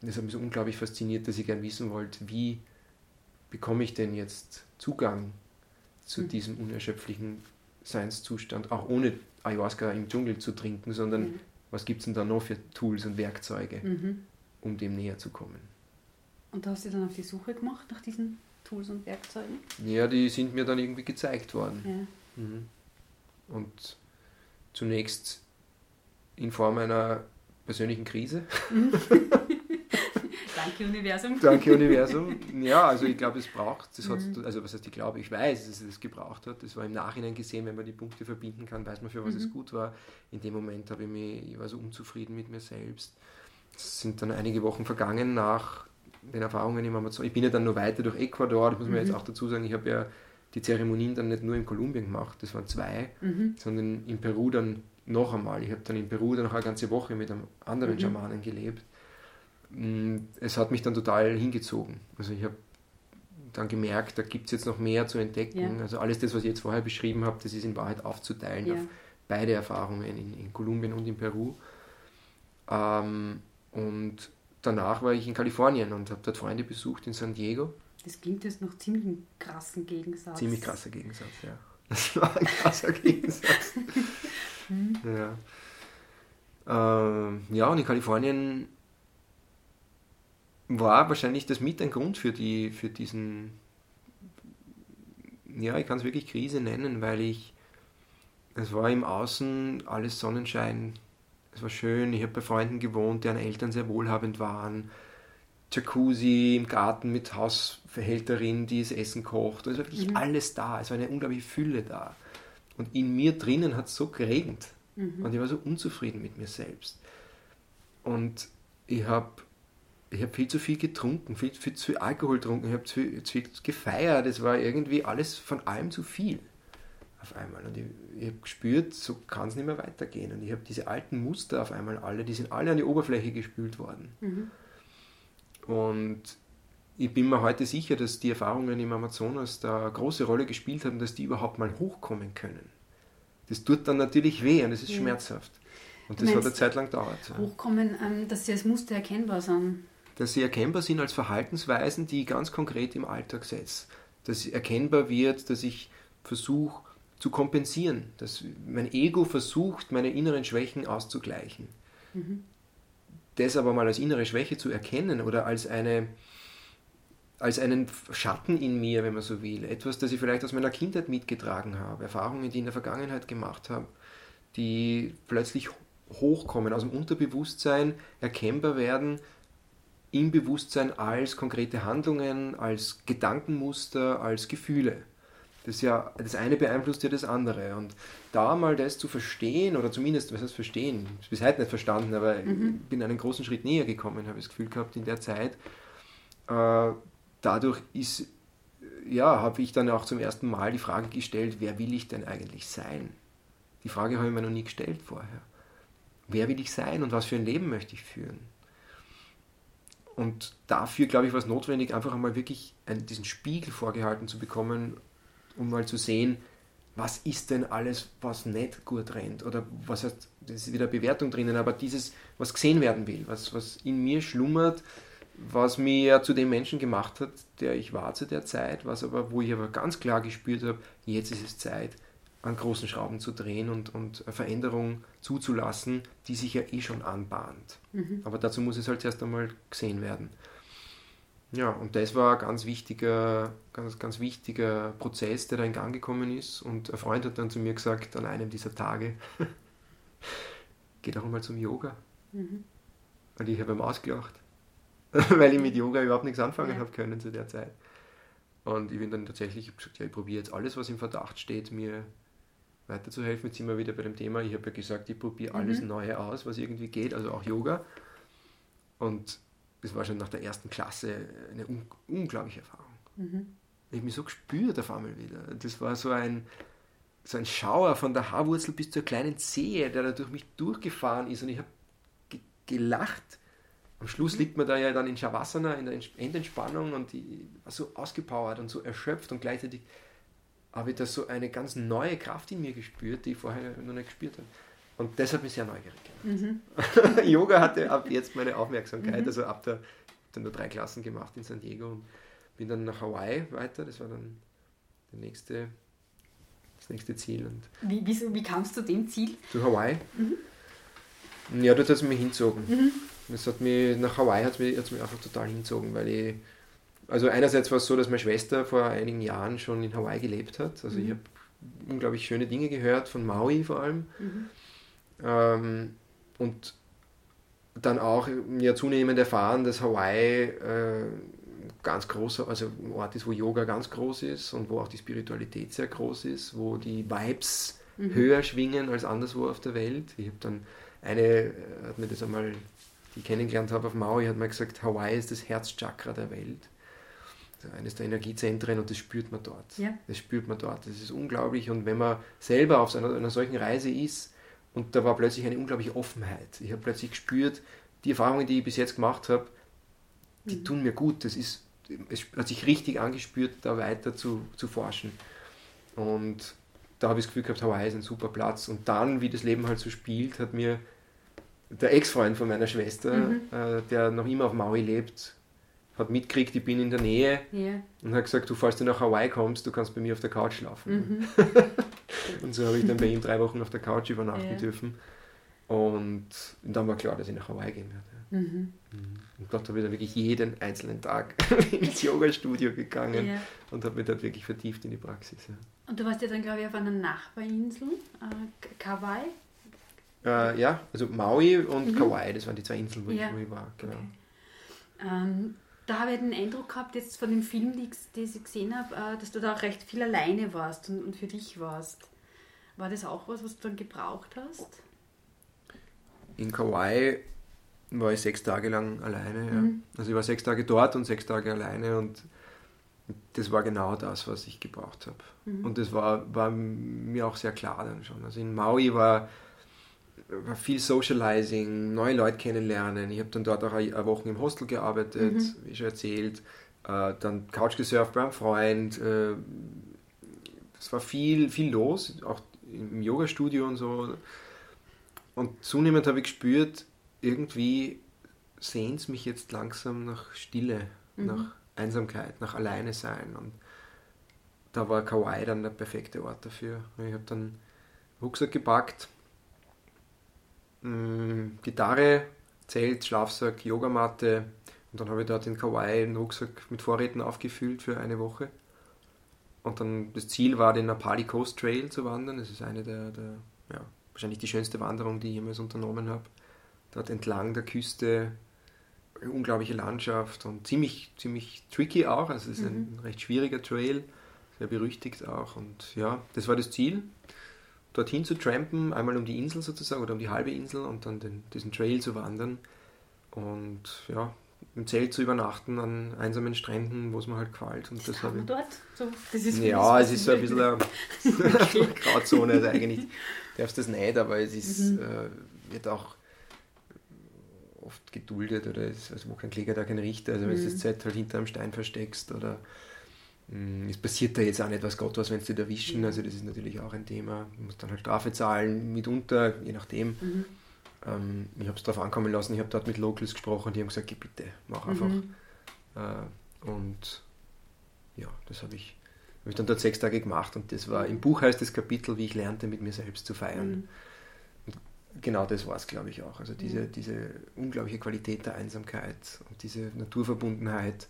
Und das hat mich so unglaublich fasziniert, dass ich gern wissen wollte, wie bekomme ich denn jetzt Zugang zu mhm. diesem unerschöpflichen Seinszustand, auch ohne Ayahuasca im Dschungel zu trinken, sondern mhm. was gibt es denn da noch für Tools und Werkzeuge? Mhm um dem näher zu kommen. Und da hast du dann auf die Suche gemacht nach diesen Tools und Werkzeugen? Ja, die sind mir dann irgendwie gezeigt worden. Ja. Mhm. Und zunächst in Form einer persönlichen Krise. <laughs> Danke Universum. Danke Universum. <laughs> Ja, also ich glaube, es braucht, das hat, mhm. also was heißt ich glaube, ich weiß, dass es das gebraucht hat. Das war im Nachhinein gesehen, wenn man die Punkte verbinden kann, weiß man, für was mhm. es gut war. In dem Moment habe ich mich, ich war so unzufrieden mit mir selbst es sind dann einige Wochen vergangen nach den Erfahrungen im Amazon. Ich bin ja dann noch weiter durch Ecuador, das muss man mhm. jetzt auch dazu sagen. Ich habe ja die Zeremonien dann nicht nur in Kolumbien gemacht, das waren zwei, mhm. sondern in Peru dann noch einmal. Ich habe dann in Peru dann noch eine ganze Woche mit einem anderen mhm. Schamanen gelebt. Mm, es hat mich dann total hingezogen. Also ich habe dann gemerkt, da gibt es jetzt noch mehr zu entdecken. Ja. Also alles das, was ich jetzt vorher beschrieben habe, das ist in Wahrheit aufzuteilen ja. auf beide Erfahrungen in, in Kolumbien und in Peru. Ähm, und danach war ich in Kalifornien und habe dort Freunde besucht in San Diego. Das klingt jetzt noch ziemlich einen krassen Gegensatz. Ziemlich krasser Gegensatz, ja. <laughs> Das war ein krasser Gegensatz. <laughs> hm. ja. Ähm, ja, und in Kalifornien war wahrscheinlich das mit ein Grund für, die, für diesen, ja, ich kann es wirklich Krise nennen, weil ich, es war im Außen alles Sonnenschein, es war schön, ich habe bei Freunden gewohnt, deren Eltern sehr wohlhabend waren. Jacuzzi im Garten mit Hausverhälterin, die das Essen kocht. Es war wirklich mhm. alles da. Es war eine unglaubliche Fülle da. Und in mir drinnen hat es so geregnet. Mhm. Und ich war so unzufrieden mit mir selbst. Und ich habe ich hab viel zu viel getrunken, viel, viel zu viel Alkohol getrunken, ich habe zu, zu viel gefeiert. Es war irgendwie alles von allem zu viel auf einmal. Und ich, ich habe gespürt, so kann es nicht mehr weitergehen. Und ich habe diese alten Muster auf einmal alle, die sind alle an die Oberfläche gespült worden. Mhm. Und ich bin mir heute sicher, dass die Erfahrungen im Amazonas da eine große Rolle gespielt haben, dass die überhaupt mal hochkommen können. Das tut dann natürlich weh und es ist ja. schmerzhaft. Und das hat eine Zeit lang gedauert. Hochkommen, ähm, dass sie als Muster erkennbar sind. Dass sie erkennbar sind als Verhaltensweisen, die ich ganz konkret im Alltag setze. Dass erkennbar wird, dass ich versuche, zu kompensieren, dass mein Ego versucht, meine inneren Schwächen auszugleichen. Mhm. Das aber mal als innere Schwäche zu erkennen oder als, eine, als einen Schatten in mir, wenn man so will, etwas, das ich vielleicht aus meiner Kindheit mitgetragen habe, Erfahrungen, die ich in der Vergangenheit gemacht habe, die plötzlich hochkommen, aus dem Unterbewusstsein erkennbar werden, im Bewusstsein als konkrete Handlungen, als Gedankenmuster, als Gefühle. Das, ja, das eine beeinflusst ja das andere. Und da mal das zu verstehen, oder zumindest, was heißt verstehen? Ich habe es bis heute nicht verstanden, aber mhm. ich bin einen großen Schritt näher gekommen, habe ich das Gefühl gehabt in der Zeit. Äh, dadurch ist ja, habe ich dann auch zum ersten Mal die Frage gestellt, wer will ich denn eigentlich sein? Die Frage habe ich mir noch nie gestellt vorher. Wer will ich sein und was für ein Leben möchte ich führen? Und dafür, glaube ich, war es notwendig, einfach einmal wirklich einen, diesen Spiegel vorgehalten zu bekommen, um mal zu sehen, was ist denn alles, was nicht gut rennt? Oder was heißt, das ist wieder Bewertung drinnen, aber dieses, was gesehen werden will, was, was in mir schlummert, was mir zu dem Menschen gemacht hat, der ich war zu der Zeit, was aber, wo ich aber ganz klar gespürt habe, jetzt ist es Zeit, an großen Schrauben zu drehen und, und Veränderung zuzulassen, die sich ja eh schon anbahnt. Mhm. Aber dazu muss es halt erst einmal gesehen werden. Ja, und das war ein ganz wichtiger, ganz, ganz wichtiger Prozess, der da in Gang gekommen ist. Und ein Freund hat dann zu mir gesagt, an einem dieser Tage, <laughs> geh doch mal zum Yoga. Mhm. Und ich habe ihm ausgelacht, <laughs> weil ich mit Yoga überhaupt nichts anfangen ja. habe können zu der Zeit. Und ich bin dann tatsächlich, ich gesagt, ja, ich probiere jetzt alles, was im Verdacht steht, mir weiterzuhelfen. Jetzt sind wir wieder bei dem Thema, ich habe ja gesagt, ich probiere alles mhm. Neue aus, was irgendwie geht, also auch Yoga. Und das war schon nach der ersten Klasse eine un unglaubliche Erfahrung. Mhm. Ich habe mich so gespürt auf einmal wieder. Das war so ein, so ein Schauer von der Haarwurzel bis zur kleinen Zehe, der da durch mich durchgefahren ist und ich habe ge gelacht. Am Schluss liegt man da ja dann in Shavasana, in der Endentspannung und ich war so ausgepowert und so erschöpft und gleichzeitig habe ich da so eine ganz neue Kraft in mir gespürt, die ich vorher noch nicht gespürt habe. Und das hat mich sehr neugierig gemacht. Mhm. <laughs> Yoga hatte ab jetzt meine Aufmerksamkeit, mhm. also ab der, dann nur drei Klassen gemacht in San Diego und bin dann nach Hawaii weiter, das war dann der nächste, das nächste Ziel. Und wie, wieso, wie kamst du zu dem Ziel? Zu Hawaii? Mhm. Ja, dort hat es mich hinzogen. Mhm. Das hat mich, nach Hawaii hat es mich, mich einfach total hinzogen, weil ich also einerseits war es so, dass meine Schwester vor einigen Jahren schon in Hawaii gelebt hat. Also mhm. ich habe unglaublich schöne Dinge gehört, von Maui vor allem. Mhm. Ähm, und dann auch ja, zunehmend erfahren, dass Hawaii äh, ganz großer, also ein Ort ist, wo Yoga ganz groß ist und wo auch die Spiritualität sehr groß ist, wo die Vibes mhm. höher schwingen als anderswo auf der Welt. Ich habe dann eine, äh, hat mir das einmal, die ich kennengelernt habe auf Maui, hat mal gesagt, Hawaii ist das Herzchakra der Welt eines der Energiezentren und das spürt man dort. Ja. Das spürt man dort. Das ist unglaublich. Und wenn man selber auf einer, einer solchen Reise ist und da war plötzlich eine unglaubliche Offenheit. Ich habe plötzlich gespürt, die Erfahrungen, die ich bis jetzt gemacht habe, die mhm. tun mir gut. Das ist, es hat sich richtig angespürt, da weiter zu, zu forschen. Und da habe ich das Gefühl gehabt, Hawaii ist ein super Platz. Und dann, wie das Leben halt so spielt, hat mir der Ex-Freund von meiner Schwester, mhm. äh, der noch immer auf Maui lebt, hat mitgekriegt, ich bin in der Nähe yeah. und hat gesagt, du, falls du nach Hawaii kommst, du kannst bei mir auf der Couch schlafen. Mhm. <laughs> und so habe ich dann bei ihm drei Wochen auf der Couch übernachten yeah. dürfen. Und dann war klar, dass ich nach Hawaii gehen werde. Mhm. mhm. Und dort habe ich dann wirklich jeden einzelnen Tag <laughs> ins Yoga-Studio gegangen yeah. und habe mich dort wirklich vertieft in die Praxis. Ja. Und du warst ja dann, glaube ich, auf einer Nachbarinsel, äh, Kauai? Äh, ja, also Maui und mhm. Kauai, das waren die zwei Inseln, wo, ich, wo ich, war. Genau. Okay. Ähm, da habe ich den Eindruck gehabt, jetzt von dem Film, den ich gesehen habe, äh, dass du da auch recht viel alleine warst und, für dich warst. War das auch was, was du dann gebraucht hast? In Kauai war ich sechs Tage lang alleine. Ja. Mhm. Also ich war sechs Tage dort und sechs Tage alleine und das war genau das, was ich gebraucht habe. Mhm. Und das war, war mir auch sehr klar dann schon. Also in Maui war war viel Socializing, neue Leute kennenlernen. Ich habe dann dort auch eine Woche im Hostel gearbeitet, mhm. wie schon erzählt. Äh, dann Couch gesurft bei einem Freund. Äh, es war viel, viel los, auch im Yoga-Studio und so. Und zunehmend habe ich gespürt, irgendwie sehnt es mich jetzt langsam nach Stille, mhm. nach Einsamkeit, nach Alleine sein. Und da war Kauai dann der perfekte Ort dafür. Ich habe dann Rucksack gepackt, Mm, Gitarre, Zelt, Schlafsack, Yogamatte und dann habe ich dort in Kauai einen Rucksack mit Vorräten aufgefüllt für eine Woche. Und dann das Ziel war, den Napali Coast Trail zu wandern. Das ist eine der, der ja, wahrscheinlich die schönste Wanderung, die ich jemals unternommen habe. Dort entlang der Küste, unglaubliche Landschaft und ziemlich, ziemlich tricky auch. Also es ist mhm. ein recht schwieriger Trail, sehr berüchtigt auch. Und ja, das war das Ziel dorthin zu trampen, einmal um die Insel sozusagen oder um die halbe Insel und dann den, diesen Trail zu wandern. Und ja, im Zelt zu übernachten an einsamen Stränden, wo es mir halt gefällt. Und das Haben wir dort? So, das ist ja, das, es ist so ein bisschen eine <laughs> <laughs> Grauzone. Also eigentlich darfst du das nicht, aber es ist, Mhm. äh, wird auch oft geduldet oder es, also wo kein Kläger, da kein Richter. Also wenn du Mhm. das Zelt halt hinter einem Stein versteckst oder es passiert da jetzt auch nicht was Gott was, wenn sie dich erwischen. Mhm. Also das ist natürlich auch ein Thema. Du musst dann halt Strafe zahlen, mitunter, je nachdem. Mhm. Ähm, ich habe es darauf ankommen lassen, ich habe dort mit Locals gesprochen, die haben gesagt, geh bitte, mach einfach. Mhm. Äh, und ja, das habe ich, hab ich dann dort sechs Tage gemacht und das war, im Buch heißt das Kapitel, wie ich lernte, mit mir selbst zu feiern. Mhm. Genau das war es, glaube ich, auch. Also diese, Ja. diese unglaubliche Qualität der Einsamkeit und diese Naturverbundenheit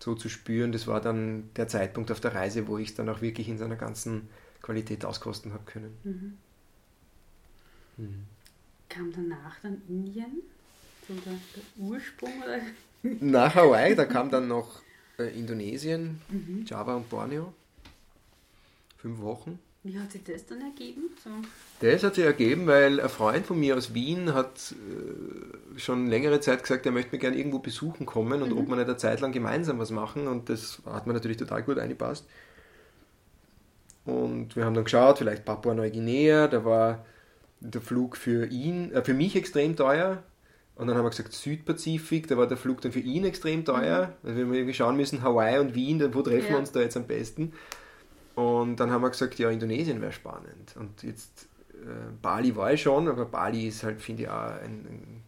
so zu spüren, das war dann der Zeitpunkt auf der Reise, wo ich es dann auch wirklich in seiner ganzen Qualität auskosten habe können. Mhm. Mhm. Kam danach dann Indien? So der, der Ursprung oder? <laughs> Nach Hawaii, da kam dann noch äh, Indonesien, Mhm. Java und Borneo. Fünf Wochen. Wie hat sich das dann ergeben? So. Das hat sich ergeben, weil ein Freund von mir aus Wien hat äh, schon längere Zeit gesagt, er möchte mir gerne irgendwo besuchen kommen und Mhm. ob wir nicht eine Zeit lang gemeinsam was machen. Und das hat mir natürlich total gut eingepasst. Und wir haben dann geschaut, vielleicht Papua Neuguinea, da war der Flug für ihn, äh, für mich extrem teuer. Und dann haben wir gesagt Südpazifik, da war der Flug dann für ihn extrem teuer. Also wir haben irgendwie schauen müssen, Hawaii und Wien, wo treffen Ja. wir uns da jetzt am besten? Und dann haben wir gesagt, ja, Indonesien wäre spannend. Und jetzt, äh, Bali war ich schon, aber Bali ist halt, finde ich, auch ein, ein,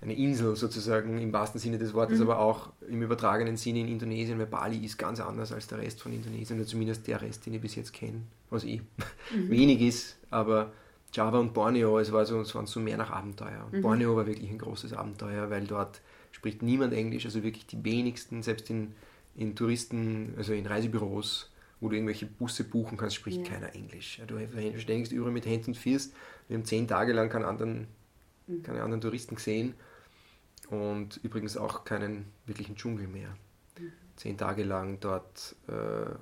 eine Insel sozusagen im wahrsten Sinne des Wortes, Mhm. aber auch im übertragenen Sinne in Indonesien, weil Bali ist ganz anders als der Rest von Indonesien, oder zumindest der Rest, den ich bis jetzt kenne, was eh Mhm. <laughs> wenig ist, aber Java und Borneo, es, war so, es waren so mehr nach Abenteuer. Und Mhm. Borneo war wirklich ein großes Abenteuer, weil dort spricht niemand Englisch, also wirklich die wenigsten, selbst in, in Touristen, also in Reisebüros, wo du irgendwelche Busse buchen kannst, spricht Ja. keiner Englisch. Du ständigst überall mit Händen und Füßen. Wir haben zehn Tage lang keinen anderen, Mhm. keine anderen Touristen gesehen und übrigens auch keinen wirklichen Dschungel mehr. Mhm. Zehn Tage lang dort äh,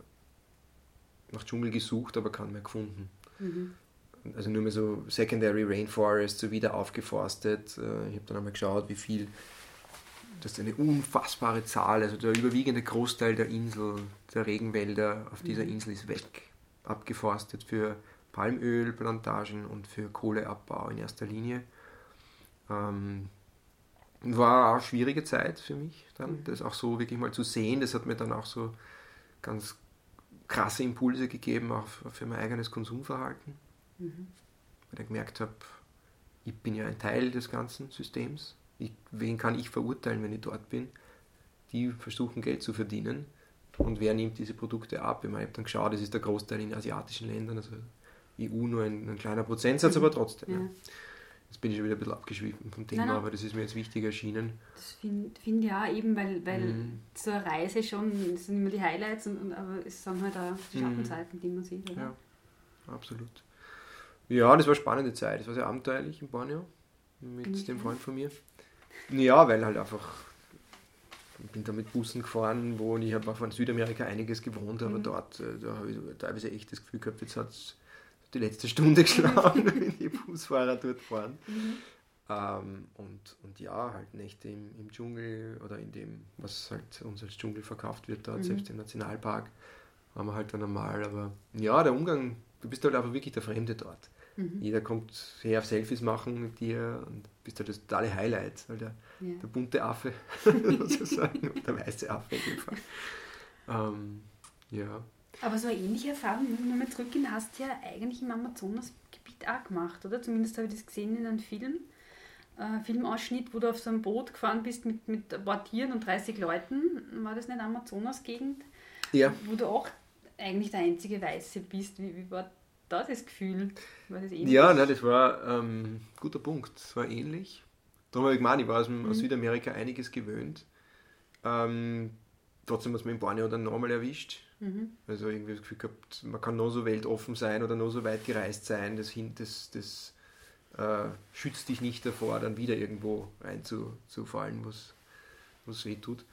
nach Dschungel gesucht, aber keinen mehr gefunden Mhm. also nur mehr so Secondary Rainforest, so wieder aufgeforstet. Äh, Ich habe dann einmal geschaut, wie viel, das ist eine unfassbare Zahl, also der überwiegende Großteil der Insel, der Regenwälder auf dieser Mhm. Insel ist weg, abgeforstet für Palmölplantagen und für Kohleabbau in erster Linie. Ähm, war eine schwierige Zeit für mich dann, Mhm. das auch so wirklich mal zu sehen. Das hat mir dann auch so ganz krasse Impulse gegeben, auch für mein eigenes Konsumverhalten Mhm. weil ich gemerkt habe, ich bin ja ein Teil des ganzen Systems. Ich, wen kann ich verurteilen, wenn ich dort bin? Die versuchen Geld zu verdienen. Und wer nimmt diese Produkte ab? Ich, meine, ich habe dann geschaut, das ist der Großteil in asiatischen Ländern, also EU nur ein, ein kleiner Prozentsatz, Mhm. aber trotzdem. Ja. Ja. Jetzt bin ich schon wieder ein bisschen abgeschwiffen vom Thema, Nein, nein. aber das ist mir jetzt wichtig erschienen. Das finde find ich auch eben, weil, weil Mhm. eine Reise schon, das sind immer die Highlights, und, und, aber es sind halt auch die Mhm. Schattenseiten, die man sieht. Oder? Ja, absolut. Ja, das war eine spannende Zeit. Das war sehr abenteuerlich in Borneo mit dem Freund von mir. Ja, weil halt einfach, ich bin da mit Bussen gefahren, wo ich habe auch in Südamerika einiges gewohnt, aber Mhm. dort, äh, da habe ich teilweise echt das Gefühl gehabt, jetzt hat es die letzte Stunde <laughs> geschlagen, wenn die Busfahrer dort fahren. Mhm. Ähm, und, und ja, halt Nächte im, im Dschungel oder in dem, was halt uns als Dschungel verkauft wird, dort, Mhm. selbst im Nationalpark, waren wir halt dann einmal. Aber ja, der Umgang, du bist halt einfach wirklich der Fremde dort. Mhm. Jeder kommt her auf Selfies machen mit dir und bist halt das totale Highlight, weil der, Ja. der bunte Affe <laughs> sozusagen, und der weiße Affe in dem Fall. Ähm, ja. Aber so eine ähnliche Erfahrung, wenn wir mal zurückgehen, hast du ja eigentlich im Amazonasgebiet auch gemacht, oder? Zumindest habe ich das gesehen in einem Film. Äh, Filmausschnitt, wo du auf so einem Boot gefahren bist mit, mit ein paar Tieren und 30 Leuten. War das nicht Amazonas-Gegend? Ja, Wo du auch eigentlich der einzige Weiße bist. Wie, wie war da das Gefühl? War das ähnlich? ja nein, das war ein ähm, guter Punkt. Es war ähnlich. Darum habe ich gemeint, ich war aus, dem, aus Mhm. Südamerika einiges gewöhnt. Ähm, trotzdem hat es mir in Borneo dann nochmal erwischt. Mhm. Also irgendwie das Gefühl gehabt, man kann nur so weltoffen sein oder nur so weit gereist sein, das, das, das äh, schützt dich nicht davor, dann wieder irgendwo reinzufallen, was, was weh tut.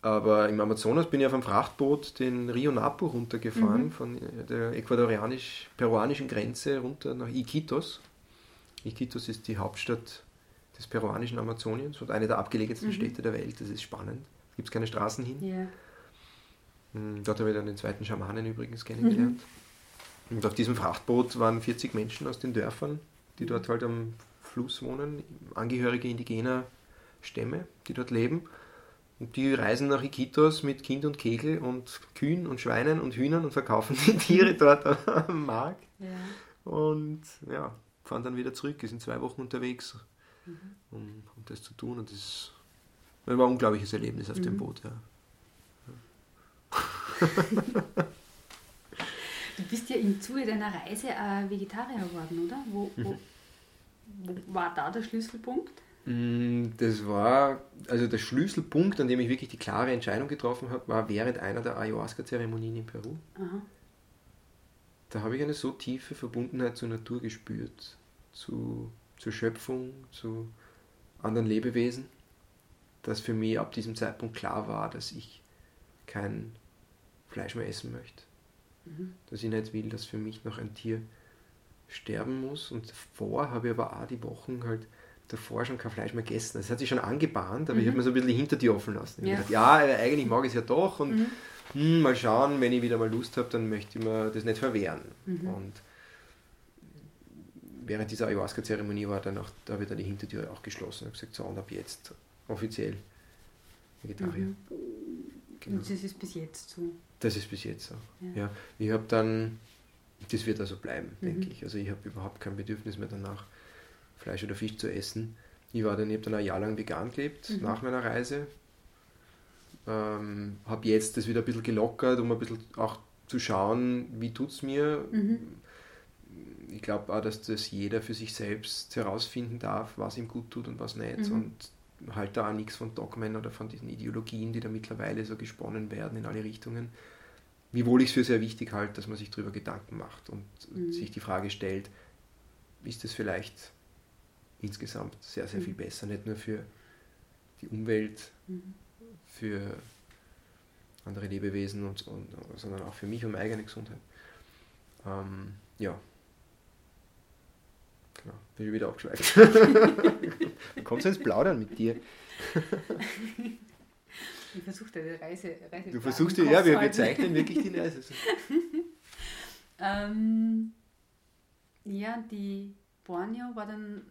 Aber im Amazonas bin ich auf einem Frachtboot den Rio Napo runtergefahren, Mhm. von der ecuadorianisch-peruanischen Grenze runter nach Iquitos. Iquitos ist die Hauptstadt des peruanischen Amazoniens und eine der abgelegensten Mhm. Städte der Welt. Das ist spannend. Da gibt es keine Straßen hin. Ja. Mm, Dort habe ich dann den zweiten Schamanen übrigens kennengelernt. Und auf diesem Frachtboot waren 40 Menschen aus den Dörfern, die dort halt am Fluss wohnen, Angehörige indigener Stämme, die dort leben. Und die reisen nach Iquitos mit Kind und Kegel und Kühen und Schweinen und Hühnern und verkaufen die <laughs> Tiere dort am Markt. Ja. Und ja, fahren dann wieder zurück. Wir sind zwei Wochen unterwegs, um, um das zu tun. Und das, das war ein unglaubliches Erlebnis auf dem Boot. Ja. Du bist ja im Zuge deiner Reise äh, Vegetarier geworden, oder? Wo, wo, wo war da der Schlüsselpunkt? Mm, Das war, also der Schlüsselpunkt, an dem ich wirklich die klare Entscheidung getroffen habe, war während einer der Ayahuasca-Zeremonien in Peru. Aha. Da habe ich eine so tiefe Verbundenheit zur Natur gespürt, zu, zur Schöpfung, zu anderen Lebewesen, dass für mich ab diesem Zeitpunkt klar war, dass ich kein Fleisch mehr essen möchte. Dass ich nicht will, dass für mich noch ein Tier sterben muss. Und davor habe ich aber auch die Wochen halt davor schon kein Fleisch mehr gegessen. Das hat sich schon angebahnt, aber ich habe mir so ein bisschen die Hintertür offen lassen. Ich Ja. gedacht, ja, äh, eigentlich mag ich es ja doch und hm, mal schauen, wenn ich wieder mal Lust habe, dann möchte ich mir das nicht verwehren. Und während dieser Ayahuasca-Zeremonie war dann auch, da habe ich dann die Hintertür auch geschlossen und gesagt, so und ab jetzt offiziell Vegetarier. Genau. Und das ist bis jetzt so. Das ist bis jetzt so. Ja. Ja. Ich habe dann, das wird also bleiben, denke ich. Also ich habe überhaupt kein Bedürfnis mehr danach, Fleisch oder Fisch zu essen. Ich war dann, ich habe dann ein Jahr lang vegan gelebt, nach meiner Reise. Ähm, habe jetzt das wieder ein bisschen gelockert, um ein bisschen auch zu schauen, wie tut es mir. Ich glaube auch, dass das jeder für sich selbst herausfinden darf, was ihm gut tut und was nicht. Und halt da auch nichts von Dogmen oder von diesen Ideologien, die da mittlerweile so gesponnen werden in alle Richtungen. Wiewohl ich es für sehr wichtig halte, dass man sich darüber Gedanken macht und sich die Frage stellt, ist es vielleicht insgesamt sehr, sehr viel besser, nicht nur für die Umwelt, für andere Lebewesen, und, und, sondern auch für mich und meine eigene Gesundheit. Ähm, ja. Genau, bin ich wieder abgeschweift. <laughs> du kommst ins Plaudern mit dir. <laughs> Ich versuche deine Reise, Reise Du versuchst ja, ja, wir, wir zeichnen wirklich die Reise. <laughs> Ähm, ja, die Borneo war dann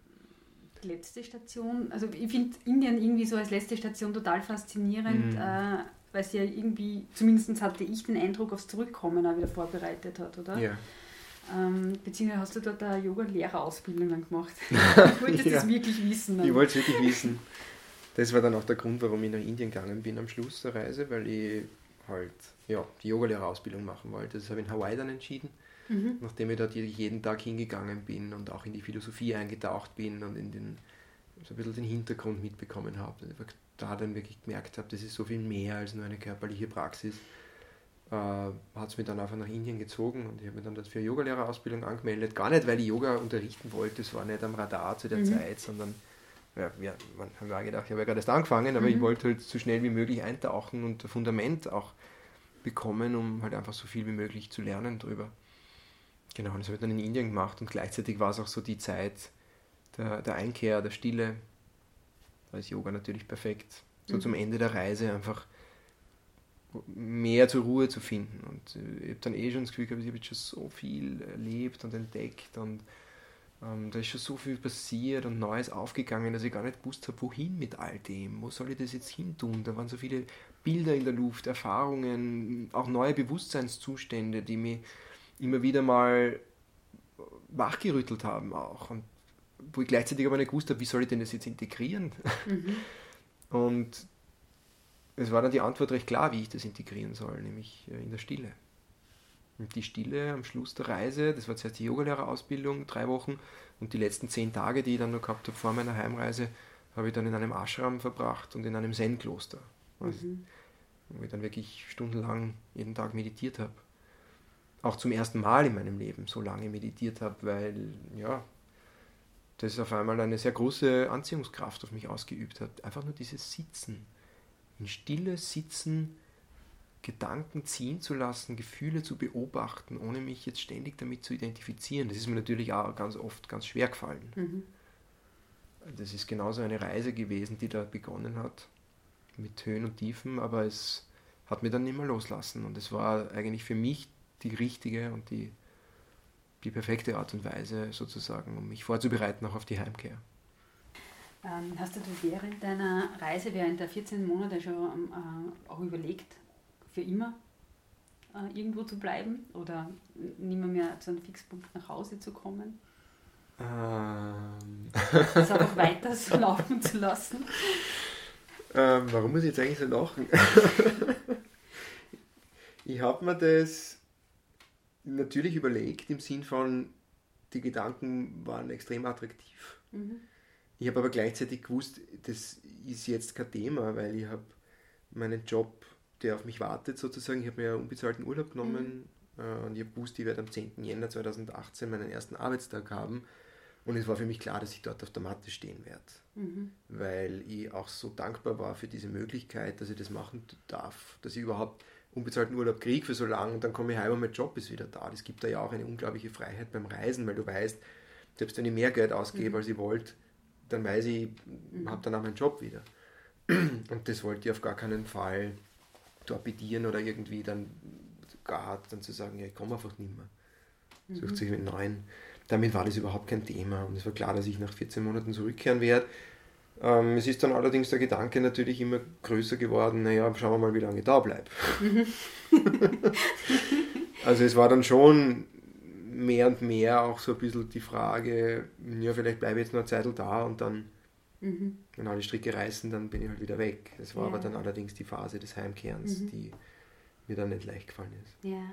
die letzte Station. Also ich finde Indien irgendwie so als letzte Station total faszinierend, Mhm. äh, weil sie ja irgendwie, zumindest hatte ich den Eindruck, aufs Zurückkommen auch wieder vorbereitet hat, oder? Ja. Ähm, beziehungsweise hast du dort eine Yoga-Lehrerausbildung dann gemacht? <laughs> Ich wollte Ja. das wirklich wissen. Ich wollte es wirklich wissen. Das war dann auch der Grund, warum ich nach Indien gegangen bin am Schluss der Reise, weil ich halt ja, die Yogalehrerausbildung machen wollte. Das habe ich in Hawaii dann entschieden, Mhm. nachdem ich dort jeden Tag hingegangen bin und auch in die Philosophie eingetaucht bin und in den, so ein bisschen den Hintergrund mitbekommen habe. Ich da dann wirklich gemerkt habe, das ist so viel mehr als nur eine körperliche Praxis. Äh, hat es mich dann einfach nach Indien gezogen und ich habe mich dann dort für eine Yogalehrerausbildung angemeldet. Gar nicht, weil ich Yoga unterrichten wollte, das war nicht am Radar zu der Zeit, sondern ja, hat mir auch gedacht, ich habe ja gerade erst angefangen, aber ich wollte halt so schnell wie möglich eintauchen und ein Fundament auch bekommen, um halt einfach so viel wie möglich zu lernen drüber. Genau, und das habe ich dann in Indien gemacht und gleichzeitig war es auch so die Zeit der, der Einkehr, der Stille. Da ist Yoga natürlich perfekt. So zum Ende der Reise einfach mehr zur Ruhe zu finden. Und äh, ich habe dann eh schon das Gefühl gehabt, ich habe schon so viel erlebt und entdeckt und ähm, da ist schon so viel passiert und Neues aufgegangen, dass ich gar nicht gewusst habe, wohin mit all dem. Wo soll ich das jetzt hin tun? Da waren so viele Bilder in der Luft, Erfahrungen, auch neue Bewusstseinszustände, die mich immer wieder mal wachgerüttelt haben auch. Und wo ich gleichzeitig aber nicht gewusst habe, wie soll ich denn das jetzt integrieren? <laughs> Und es war dann die Antwort recht klar, wie ich das integrieren soll, nämlich äh, in der Stille. Und die Stille am Schluss der Reise, das war zuerst die Yogalehrerausbildung, drei Wochen, und die letzten zehn Tage, die ich dann noch gehabt habe vor meiner Heimreise, habe ich dann in einem Ashram verbracht und in einem Zen-Kloster. Also, Wo ich dann wirklich stundenlang jeden Tag meditiert habe. Auch zum ersten Mal in meinem Leben so lange meditiert habe, weil, ja, das auf einmal eine sehr große Anziehungskraft auf mich ausgeübt hat. Einfach nur dieses Sitzen. In Stille sitzen, Gedanken ziehen zu lassen, Gefühle zu beobachten, ohne mich jetzt ständig damit zu identifizieren. Das ist mir natürlich auch ganz oft ganz schwer gefallen. das ist genauso eine Reise gewesen, die da begonnen hat, mit Höhen und Tiefen, aber es hat mir dann nicht mehr loslassen und es war eigentlich für mich die richtige und die, die perfekte Art und Weise sozusagen, um mich vorzubereiten auch auf die Heimkehr. Ähm, hast du während deiner Reise, während der 14 Monate schon äh, auch überlegt, für immer äh, irgendwo zu bleiben oder nicht mehr, mehr zu einem Fixpunkt nach Hause zu kommen? Ähm. Das einfach <laughs> weiter so laufen zu lassen? Ähm, warum muss ich jetzt eigentlich so lachen? <laughs> ich habe mir das natürlich überlegt im Sinn von, die Gedanken waren extrem attraktiv. Mhm. Ich habe aber gleichzeitig gewusst, das ist jetzt kein Thema, weil ich habe meinen Job, der auf mich wartet sozusagen, ich habe mir unbezahlten Urlaub genommen mhm. äh, und ich habe gewusst, ich werde am 10. Jänner 2018 meinen ersten Arbeitstag haben und es war für mich klar, dass ich dort auf der Matte stehen werde, mhm. weil ich auch so dankbar war für diese Möglichkeit, dass ich das machen darf, dass ich überhaupt unbezahlten Urlaub kriege für so lange und dann komme ich heim und mein Job ist wieder da. Das gibt da ja auch eine unglaubliche Freiheit beim Reisen, weil du weißt, selbst wenn ich mehr Geld ausgebe, mhm. als ich wollte, dann weiß ich, mhm. habe dann auch meinen Job wieder. <clears throat> Und das wollte ich auf gar keinen Fall torpedieren oder irgendwie dann gar dann zu sagen, ja, ich komme einfach nicht mehr. Sucht mhm. sich mit neuen. Damit war das überhaupt kein Thema und es war klar, dass ich nach 14 Monaten zurückkehren werde. Ähm, es ist dann allerdings der Gedanke natürlich immer größer geworden, naja, schauen wir mal, wie lange ich da bleibe. Mhm. <laughs> also es war dann schon mehr und mehr auch so ein bisschen die Frage, ja, vielleicht bleibe ich jetzt noch eine Zeit da und dann, mhm. wenn alle Stricke reißen, dann bin ich halt wieder weg. Das war ja. aber dann allerdings die Phase des Heimkehrens, mhm. die mir dann nicht leicht gefallen ist. Ja.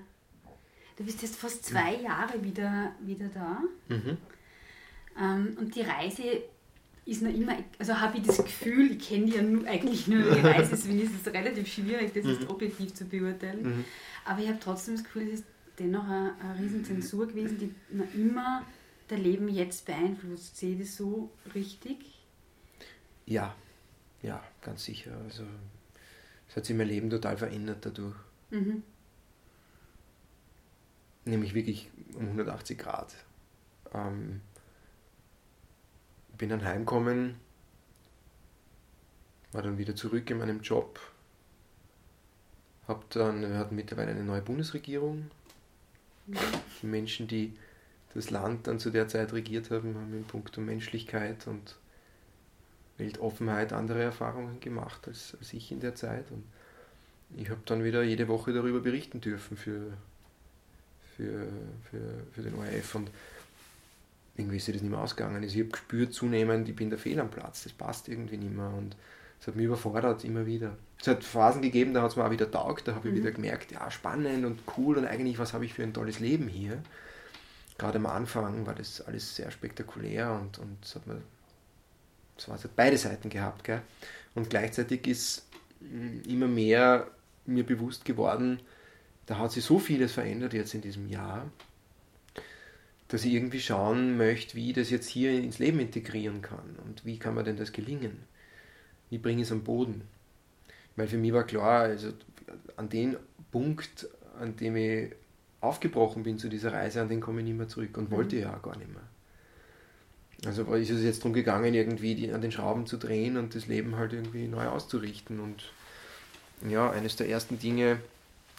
Du bist jetzt fast zwei Jahre wieder, wieder da. Mhm. Ähm, und die Reise ist noch immer, also habe ich das Gefühl, ich kenne ja nur, eigentlich nur die Reise, deswegen ist es relativ schwierig, das mhm. objektiv zu beurteilen. Mhm. Aber ich habe trotzdem das Gefühl, es ist dennoch eine, eine riesen Zensur gewesen, die noch immer der Leben jetzt beeinflusst. Sehe ich das so richtig? Ja, ja, ganz sicher. Also es hat sich mein Leben total verändert dadurch. Mhm. Nämlich wirklich um 180 Grad. Ähm, bin dann heimgekommen, war dann wieder zurück in meinem Job, hab dann, wir hatten mittlerweile eine neue Bundesregierung, die Menschen, die das Land dann zu der Zeit regiert haben, haben in puncto Menschlichkeit und Weltoffenheit andere Erfahrungen gemacht als, als ich in der Zeit. Und ich habe dann wieder jede Woche darüber berichten dürfen für, für, für, für den ORF. Und irgendwie ist das nicht mehr ausgegangen. Also ich habe gespürt zunehmend, ich bin da fehl am Platz, das passt irgendwie nicht mehr. Und es hat mich überfordert immer wieder. Es hat Phasen gegeben, da hat es mir auch wieder taugt, da habe ich mhm. wieder gemerkt, ja, spannend und cool und eigentlich, was habe ich für ein tolles Leben hier. Gerade am Anfang war das alles sehr spektakulär und, und es hat mir, es war, es hat beide Seiten gehabt, gell? Und gleichzeitig ist mm, immer mehr mir bewusst geworden, da hat sich so vieles verändert jetzt in diesem Jahr, dass ich irgendwie schauen möchte, wie ich das jetzt hier ins Leben integrieren kann und wie kann man denn das gelingen wie bringe ich es am Boden? Weil für mich war klar, also an den Punkt, an dem ich aufgebrochen bin zu dieser Reise, an den komme ich nicht mehr zurück und mhm. wollte ja auch gar nicht mehr. Also ist es jetzt darum gegangen, irgendwie die, an den Schrauben zu drehen und das Leben halt irgendwie neu auszurichten. Und ja, eines der ersten Dinge,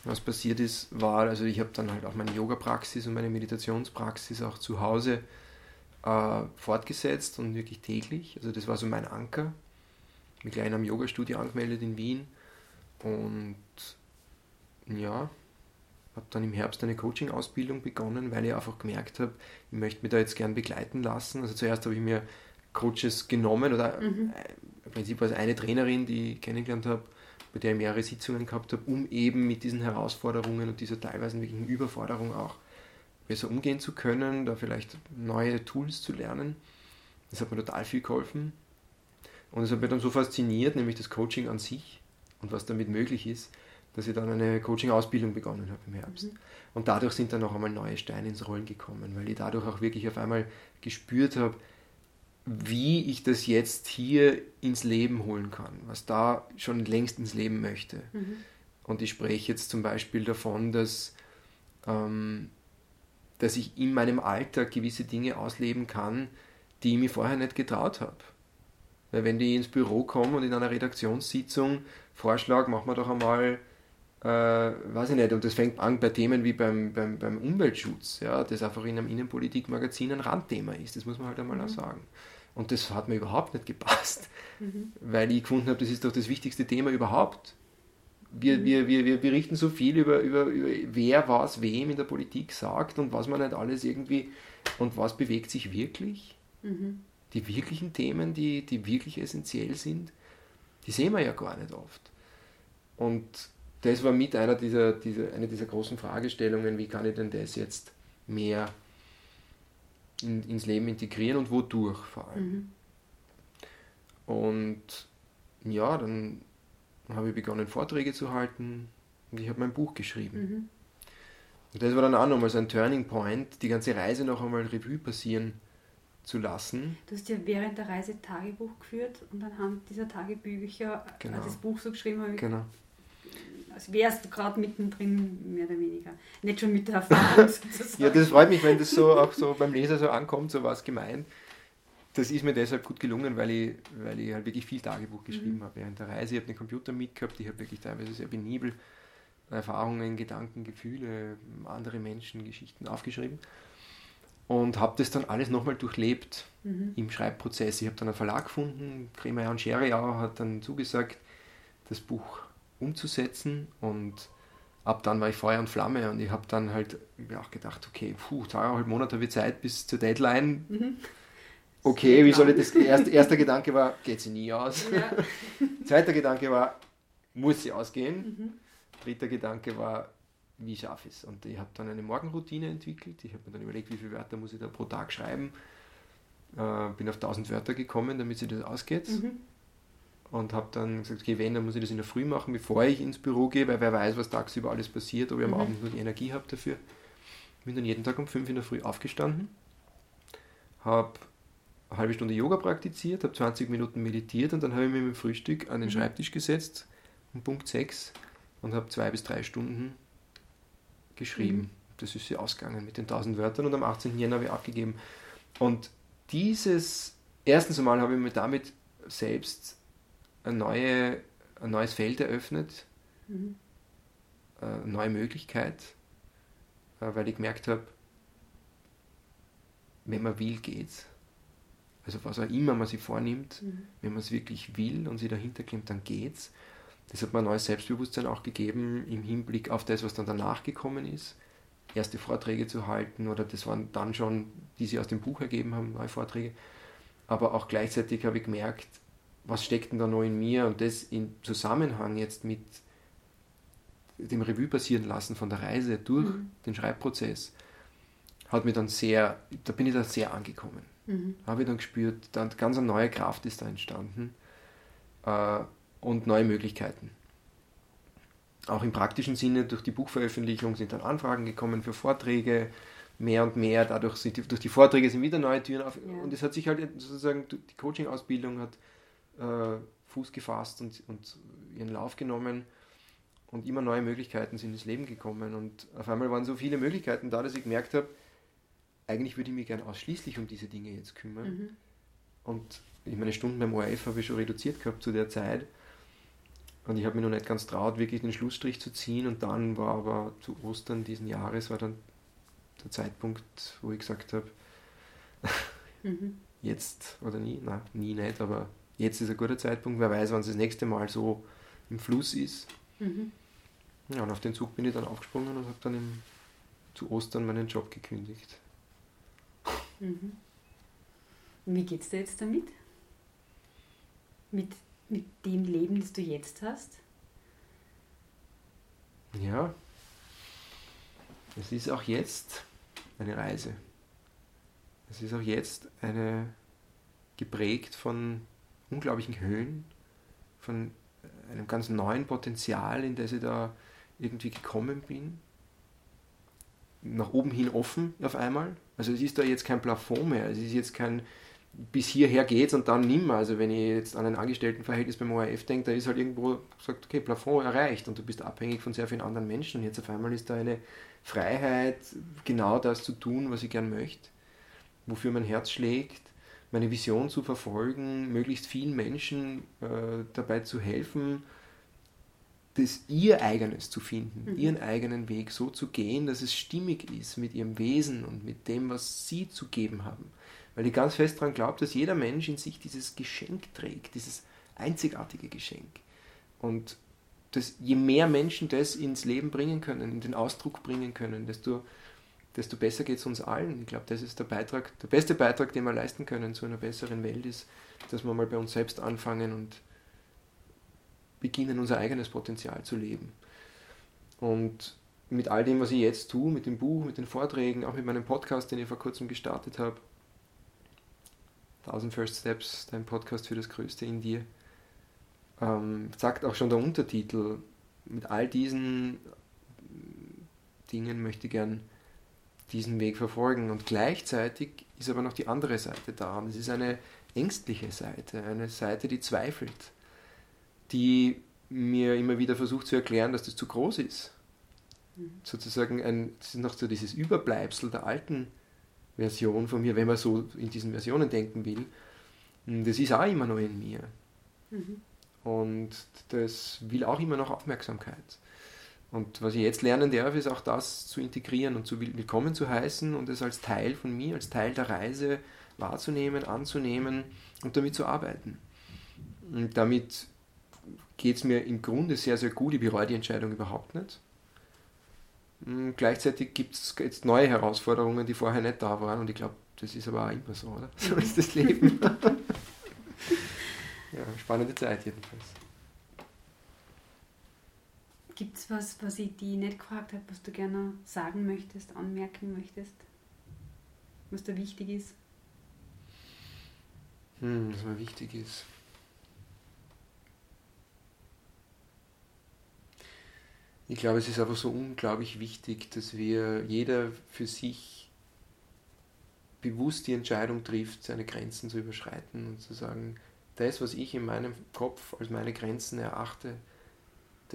was passiert ist, war, also ich habe dann halt auch meine Yoga-Praxis und meine Meditationspraxis auch zu Hause äh, fortgesetzt und wirklich täglich. Also das war so mein Anker mich gleich in einem Yoga-Studio angemeldet in Wien und ja, habe dann im Herbst eine Coaching-Ausbildung begonnen, weil ich einfach gemerkt habe, ich möchte mich da jetzt gern begleiten lassen. Also zuerst habe ich mir Coaches genommen oder mhm. Äh, im Prinzip war es eine Trainerin, die ich kennengelernt habe, bei der ich mehrere Sitzungen gehabt habe, um eben mit diesen Herausforderungen und dieser teilweise wirklichen Überforderung auch besser umgehen zu können, da vielleicht neue Tools zu lernen. Das hat mir total viel geholfen. Und es hat mich dann so fasziniert, nämlich das Coaching an sich und was damit möglich ist, dass ich dann eine Coaching-Ausbildung begonnen habe im Herbst. Mhm. Und dadurch sind dann noch einmal neue Steine ins Rollen gekommen, weil ich dadurch auch wirklich auf einmal gespürt habe, wie ich das jetzt hier ins Leben holen kann, was da schon längst ins Leben möchte. Mhm. Und ich spreche jetzt zum Beispiel davon, dass, ähm, dass ich in meinem Alltag gewisse Dinge ausleben kann, die ich mir vorher nicht getraut habe Weil wenn die ins Büro kommen und in einer Redaktionssitzung Vorschlag, machen wir doch einmal, äh, weiß ich nicht, und das fängt an bei Themen wie beim, beim, beim Umweltschutz, ja, das einfach in einem Innenpolitikmagazin ein Randthema ist, das muss man halt einmal mhm. auch sagen. Und das hat mir überhaupt nicht gepasst, mhm. weil ich gefunden habe, das ist doch das wichtigste Thema überhaupt. Wir, mhm. wir, wir, wir berichten so viel über, über, über wer was wem in der Politik sagt und was man nicht alles irgendwie und was bewegt sich wirklich. Mhm. Die wirklichen Themen, die, die wirklich essentiell sind, die sehen wir ja gar nicht oft. Und das war mit einer dieser, dieser, eine dieser großen Fragestellungen, wie kann ich denn das jetzt mehr in, ins Leben integrieren und wodurch vor allem. Mhm. Und ja, dann habe ich begonnen, Vorträge zu halten und ich habe mein Buch geschrieben. Mhm. Und das war dann auch nochmal so ein Turning Point, die ganze Reise noch einmal Revue passieren zu lassen. Du hast ja während der Reise Tagebuch geführt und anhand dieser Tagebücher genau. das Buch so geschrieben habe. Genau. Als wärst du gerade mittendrin, mehr oder weniger. Nicht schon mit der Erfahrung <laughs> sozusagen. ja, das freut mich, wenn das so auch so beim Leser so ankommt, so was gemeint. Das ist mir deshalb gut gelungen, weil ich, weil ich halt wirklich viel Tagebuch mhm. geschrieben mhm. habe während der Reise. Ich habe den Computer mitgehabt, ich habe wirklich teilweise sehr penibel Erfahrungen, Gedanken, Gefühle, andere Menschen, Geschichten aufgeschrieben und habe das dann alles nochmal durchlebt mhm. im Schreibprozess. Ich habe dann einen Verlag gefunden, Kremer und Scheriau hat dann zugesagt, das Buch umzusetzen und ab dann war ich Feuer und Flamme und ich habe dann halt auch gedacht, okay, puh, zweieinhalb Monate habe ich Zeit bis zur Deadline. Mhm. Okay, wie soll ich das? Erst, erster Gedanke war, geht sie nie aus. Ja. <laughs> Zweiter Gedanke war, muss sie ausgehen. Mhm. Dritter Gedanke war, wie schaffe ich es? Und ich habe dann eine Morgenroutine entwickelt. Ich habe mir dann überlegt, wie viele Wörter muss ich da pro Tag schreiben. Äh, bin auf 1000 Wörter gekommen, damit sich das ausgeht. Mhm. Und habe dann gesagt, okay, wenn, dann muss ich das in der Früh machen, bevor ich ins Büro gehe, weil wer weiß, was tagsüber alles passiert, ob ich mhm. am Abend nur die Energie habe dafür. Bin dann jeden Tag um 5 in der Früh aufgestanden, habe eine halbe Stunde Yoga praktiziert, habe 20 Minuten meditiert und dann habe ich mich mit dem Frühstück an den mhm. Schreibtisch gesetzt um Punkt 6 und habe zwei bis drei Stunden geschrieben. Mhm. Das ist sie ausgegangen mit den 1000 Wörtern und am 18. Jänner habe ich abgegeben. Und dieses, erstens einmal habe ich mir damit selbst eine neue, ein neues Feld eröffnet, mhm. eine neue Möglichkeit, äh, weil ich gemerkt habe, wenn man will, geht's. Also was auch immer man sich vornimmt, mhm. wenn man es wirklich will und sich dahinter klemmt, dann geht's. Das hat mir ein neues Selbstbewusstsein auch gegeben im Hinblick auf das, was dann danach gekommen ist. Erste Vorträge zu halten oder das waren dann schon, die sie aus dem Buch ergeben haben, neue Vorträge. Aber auch gleichzeitig habe ich gemerkt, was steckt denn da noch in mir und das in Zusammenhang jetzt mit dem Revue passieren lassen von der Reise durch mhm. den Schreibprozess hat mir dann sehr, da bin ich da sehr angekommen. Mhm. Habe ich dann gespürt, dann ganz eine neue Kraft ist da entstanden. Äh, und neue Möglichkeiten. Auch im praktischen Sinne, durch die Buchveröffentlichung sind dann Anfragen gekommen für Vorträge, mehr und mehr. Dadurch sind die, durch die Vorträge sind wieder neue Türen auf. Ja. Und es hat sich halt sozusagen, die Coaching-Ausbildung hat äh, Fuß gefasst und, und ihren Lauf genommen und immer neue Möglichkeiten sind ins Leben gekommen. Und auf einmal waren so viele Möglichkeiten da, dass ich gemerkt habe, eigentlich würde ich mich gerne ausschließlich um diese Dinge jetzt kümmern. Mhm. Und ich meine Stunden beim ORF habe ich schon reduziert gehabt zu der Zeit. Und ich habe mir noch nicht ganz traut, wirklich den Schlussstrich zu ziehen. Und dann war aber zu Ostern diesen Jahres war dann der Zeitpunkt, wo ich gesagt habe, mhm. <laughs> jetzt oder nie, nein, nie nicht, aber jetzt ist ein guter Zeitpunkt. Wer weiß, wann es das nächste Mal so im Fluss ist. Mhm. Ja, und auf den Zug bin ich dann aufgesprungen und habe dann im, zu Ostern meinen Job gekündigt. Mhm. Wie geht's dir jetzt damit? Mit mit dem Leben, das du jetzt hast? Ja, es ist auch jetzt eine Reise. Es ist auch jetzt eine geprägt von unglaublichen Höhen, von einem ganz neuen Potenzial, in das ich da irgendwie gekommen bin. Nach oben hin offen auf einmal. Also es ist da jetzt kein Plafond mehr, es ist jetzt kein, bis hierher geht's und dann nimmer. Also wenn ich jetzt an ein Angestelltenverhältnis beim ORF denke, da ist halt irgendwo gesagt, okay, Plafond erreicht und du bist abhängig von sehr vielen anderen Menschen. Und jetzt auf einmal ist da eine Freiheit, genau das zu tun, was ich gern möchte, wofür mein Herz schlägt. Meine Vision zu verfolgen, möglichst vielen Menschen äh, dabei zu helfen, das ihr eigenes zu finden, mhm. ihren eigenen Weg so zu gehen, dass es stimmig ist mit ihrem Wesen und mit dem, was sie zu geben haben. Weil ich ganz fest daran glaube, dass jeder Mensch in sich dieses Geschenk trägt, dieses einzigartige Geschenk. Und dass je mehr Menschen das ins Leben bringen können, in den Ausdruck bringen können, desto, desto besser geht es uns allen. Ich glaube, das ist der Beitrag, der beste Beitrag, den wir leisten können zu einer besseren Welt, ist, dass wir mal bei uns selbst anfangen und beginnen, unser eigenes Potenzial zu leben. Und mit all dem, was ich jetzt tue, mit dem Buch, mit den Vorträgen, auch mit meinem Podcast, den ich vor kurzem gestartet habe, 1000 First Steps, dein Podcast für das Größte in dir, ähm, sagt auch schon der Untertitel, mit all diesen Dingen möchte ich gern diesen Weg verfolgen. Und gleichzeitig ist aber noch die andere Seite da. Und es ist eine ängstliche Seite, eine Seite, die zweifelt, die mir immer wieder versucht zu erklären, dass das zu groß ist. Mhm. Sozusagen ein, das ist noch so dieses Überbleibsel der alten Version von mir, wenn man so in diesen Versionen denken will. Das ist auch immer noch in mir. Mhm. Und das will auch immer noch Aufmerksamkeit. Und was ich jetzt lernen darf, ist auch das zu integrieren und zu willkommen zu heißen und es als Teil von mir, als Teil der Reise wahrzunehmen, anzunehmen und damit zu arbeiten. Und damit geht es mir im Grunde sehr, sehr gut. Ich bereue die Entscheidung überhaupt nicht. Und gleichzeitig gibt es jetzt neue Herausforderungen, die vorher nicht da waren. Und ich glaube, das ist aber auch immer so, oder? <laughs> So ist das Leben. <laughs> ja, spannende Zeit jedenfalls. Gibt es was, was ich die nicht gefragt habe, was du gerne sagen möchtest, anmerken möchtest? Was da wichtig ist? Hm, was mir wichtig ist. Ich glaube, es ist einfach so unglaublich wichtig, dass wir jeder für sich bewusst die Entscheidung trifft, seine Grenzen zu überschreiten und zu sagen, das, was ich in meinem Kopf als meine Grenzen erachte,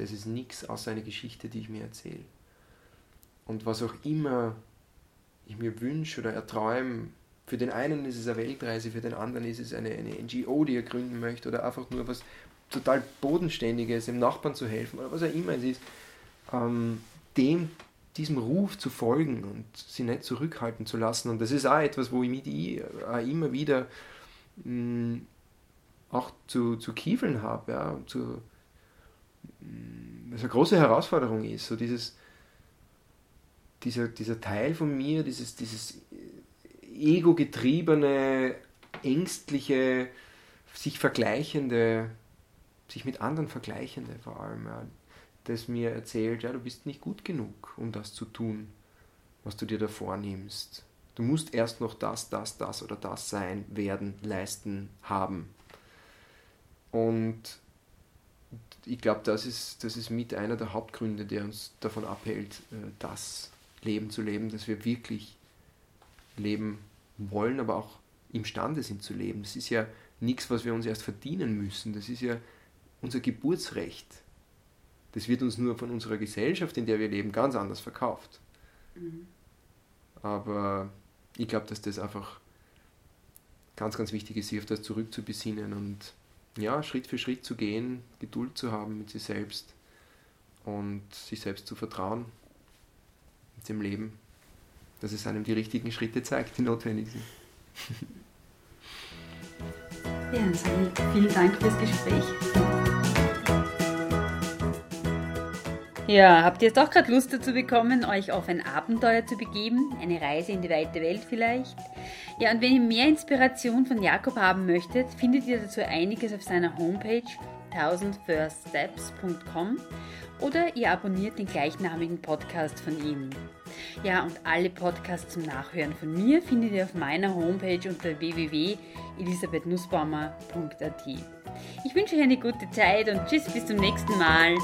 das ist nichts außer eine Geschichte, die ich mir erzähle. Und was auch immer ich mir wünsche oder erträume, für den einen ist es eine Weltreise, für den anderen ist es eine, eine NGO, die er gründen möchte oder einfach nur was total Bodenständiges, dem Nachbarn zu helfen oder was auch immer es ist, ähm, dem, diesem Ruf zu folgen und sie nicht zurückhalten zu lassen. Und das ist auch etwas, wo ich mich immer wieder mh, mm, auch zu, zu kiefeln habe, ja, zu, was eine große Herausforderung ist, so dieses, dieser, dieser Teil von mir, dieses, dieses ego-getriebene, ängstliche, sich vergleichende, sich mit anderen vergleichende vor allem, ja, das mir erzählt, ja, du bist nicht gut genug, um das zu tun, was du dir da vornimmst. Du musst erst noch das, das, das oder das sein, werden, leisten, haben. Und ich glaube, das ist, das ist mit einer der Hauptgründe, der uns davon abhält, äh, das Leben zu leben, dass wir wirklich leben wollen, aber auch imstande sind zu leben. Das ist ja nichts, was wir uns erst verdienen müssen. Das ist ja unser Geburtsrecht. Das wird uns nur von unserer Gesellschaft, in der wir leben, ganz anders verkauft. Mhm. Aber ich glaube, dass das einfach ganz, ganz wichtig ist, sich auf das zurückzubesinnen und ja, Schritt für Schritt zu gehen, Geduld zu haben mit sich selbst und sich selbst zu vertrauen mit dem Leben, dass es einem die richtigen Schritte zeigt, die notwendig sind. Ja, also vielen Dank fürs Gespräch. Ja, habt ihr jetzt auch gerade Lust dazu bekommen, euch auf ein Abenteuer zu begeben? Eine Reise in die weite Welt vielleicht? Ja, und wenn ihr mehr Inspiration von Jakob haben möchtet, findet ihr dazu einiges auf seiner Homepage 1000firststeps.com oder ihr abonniert den gleichnamigen Podcast von ihm. Ja, und alle Podcasts zum Nachhören von mir findet ihr auf meiner Homepage unter www.elisabethnussbaumer.at. Ich wünsche euch eine gute Zeit und tschüss bis zum nächsten Mal.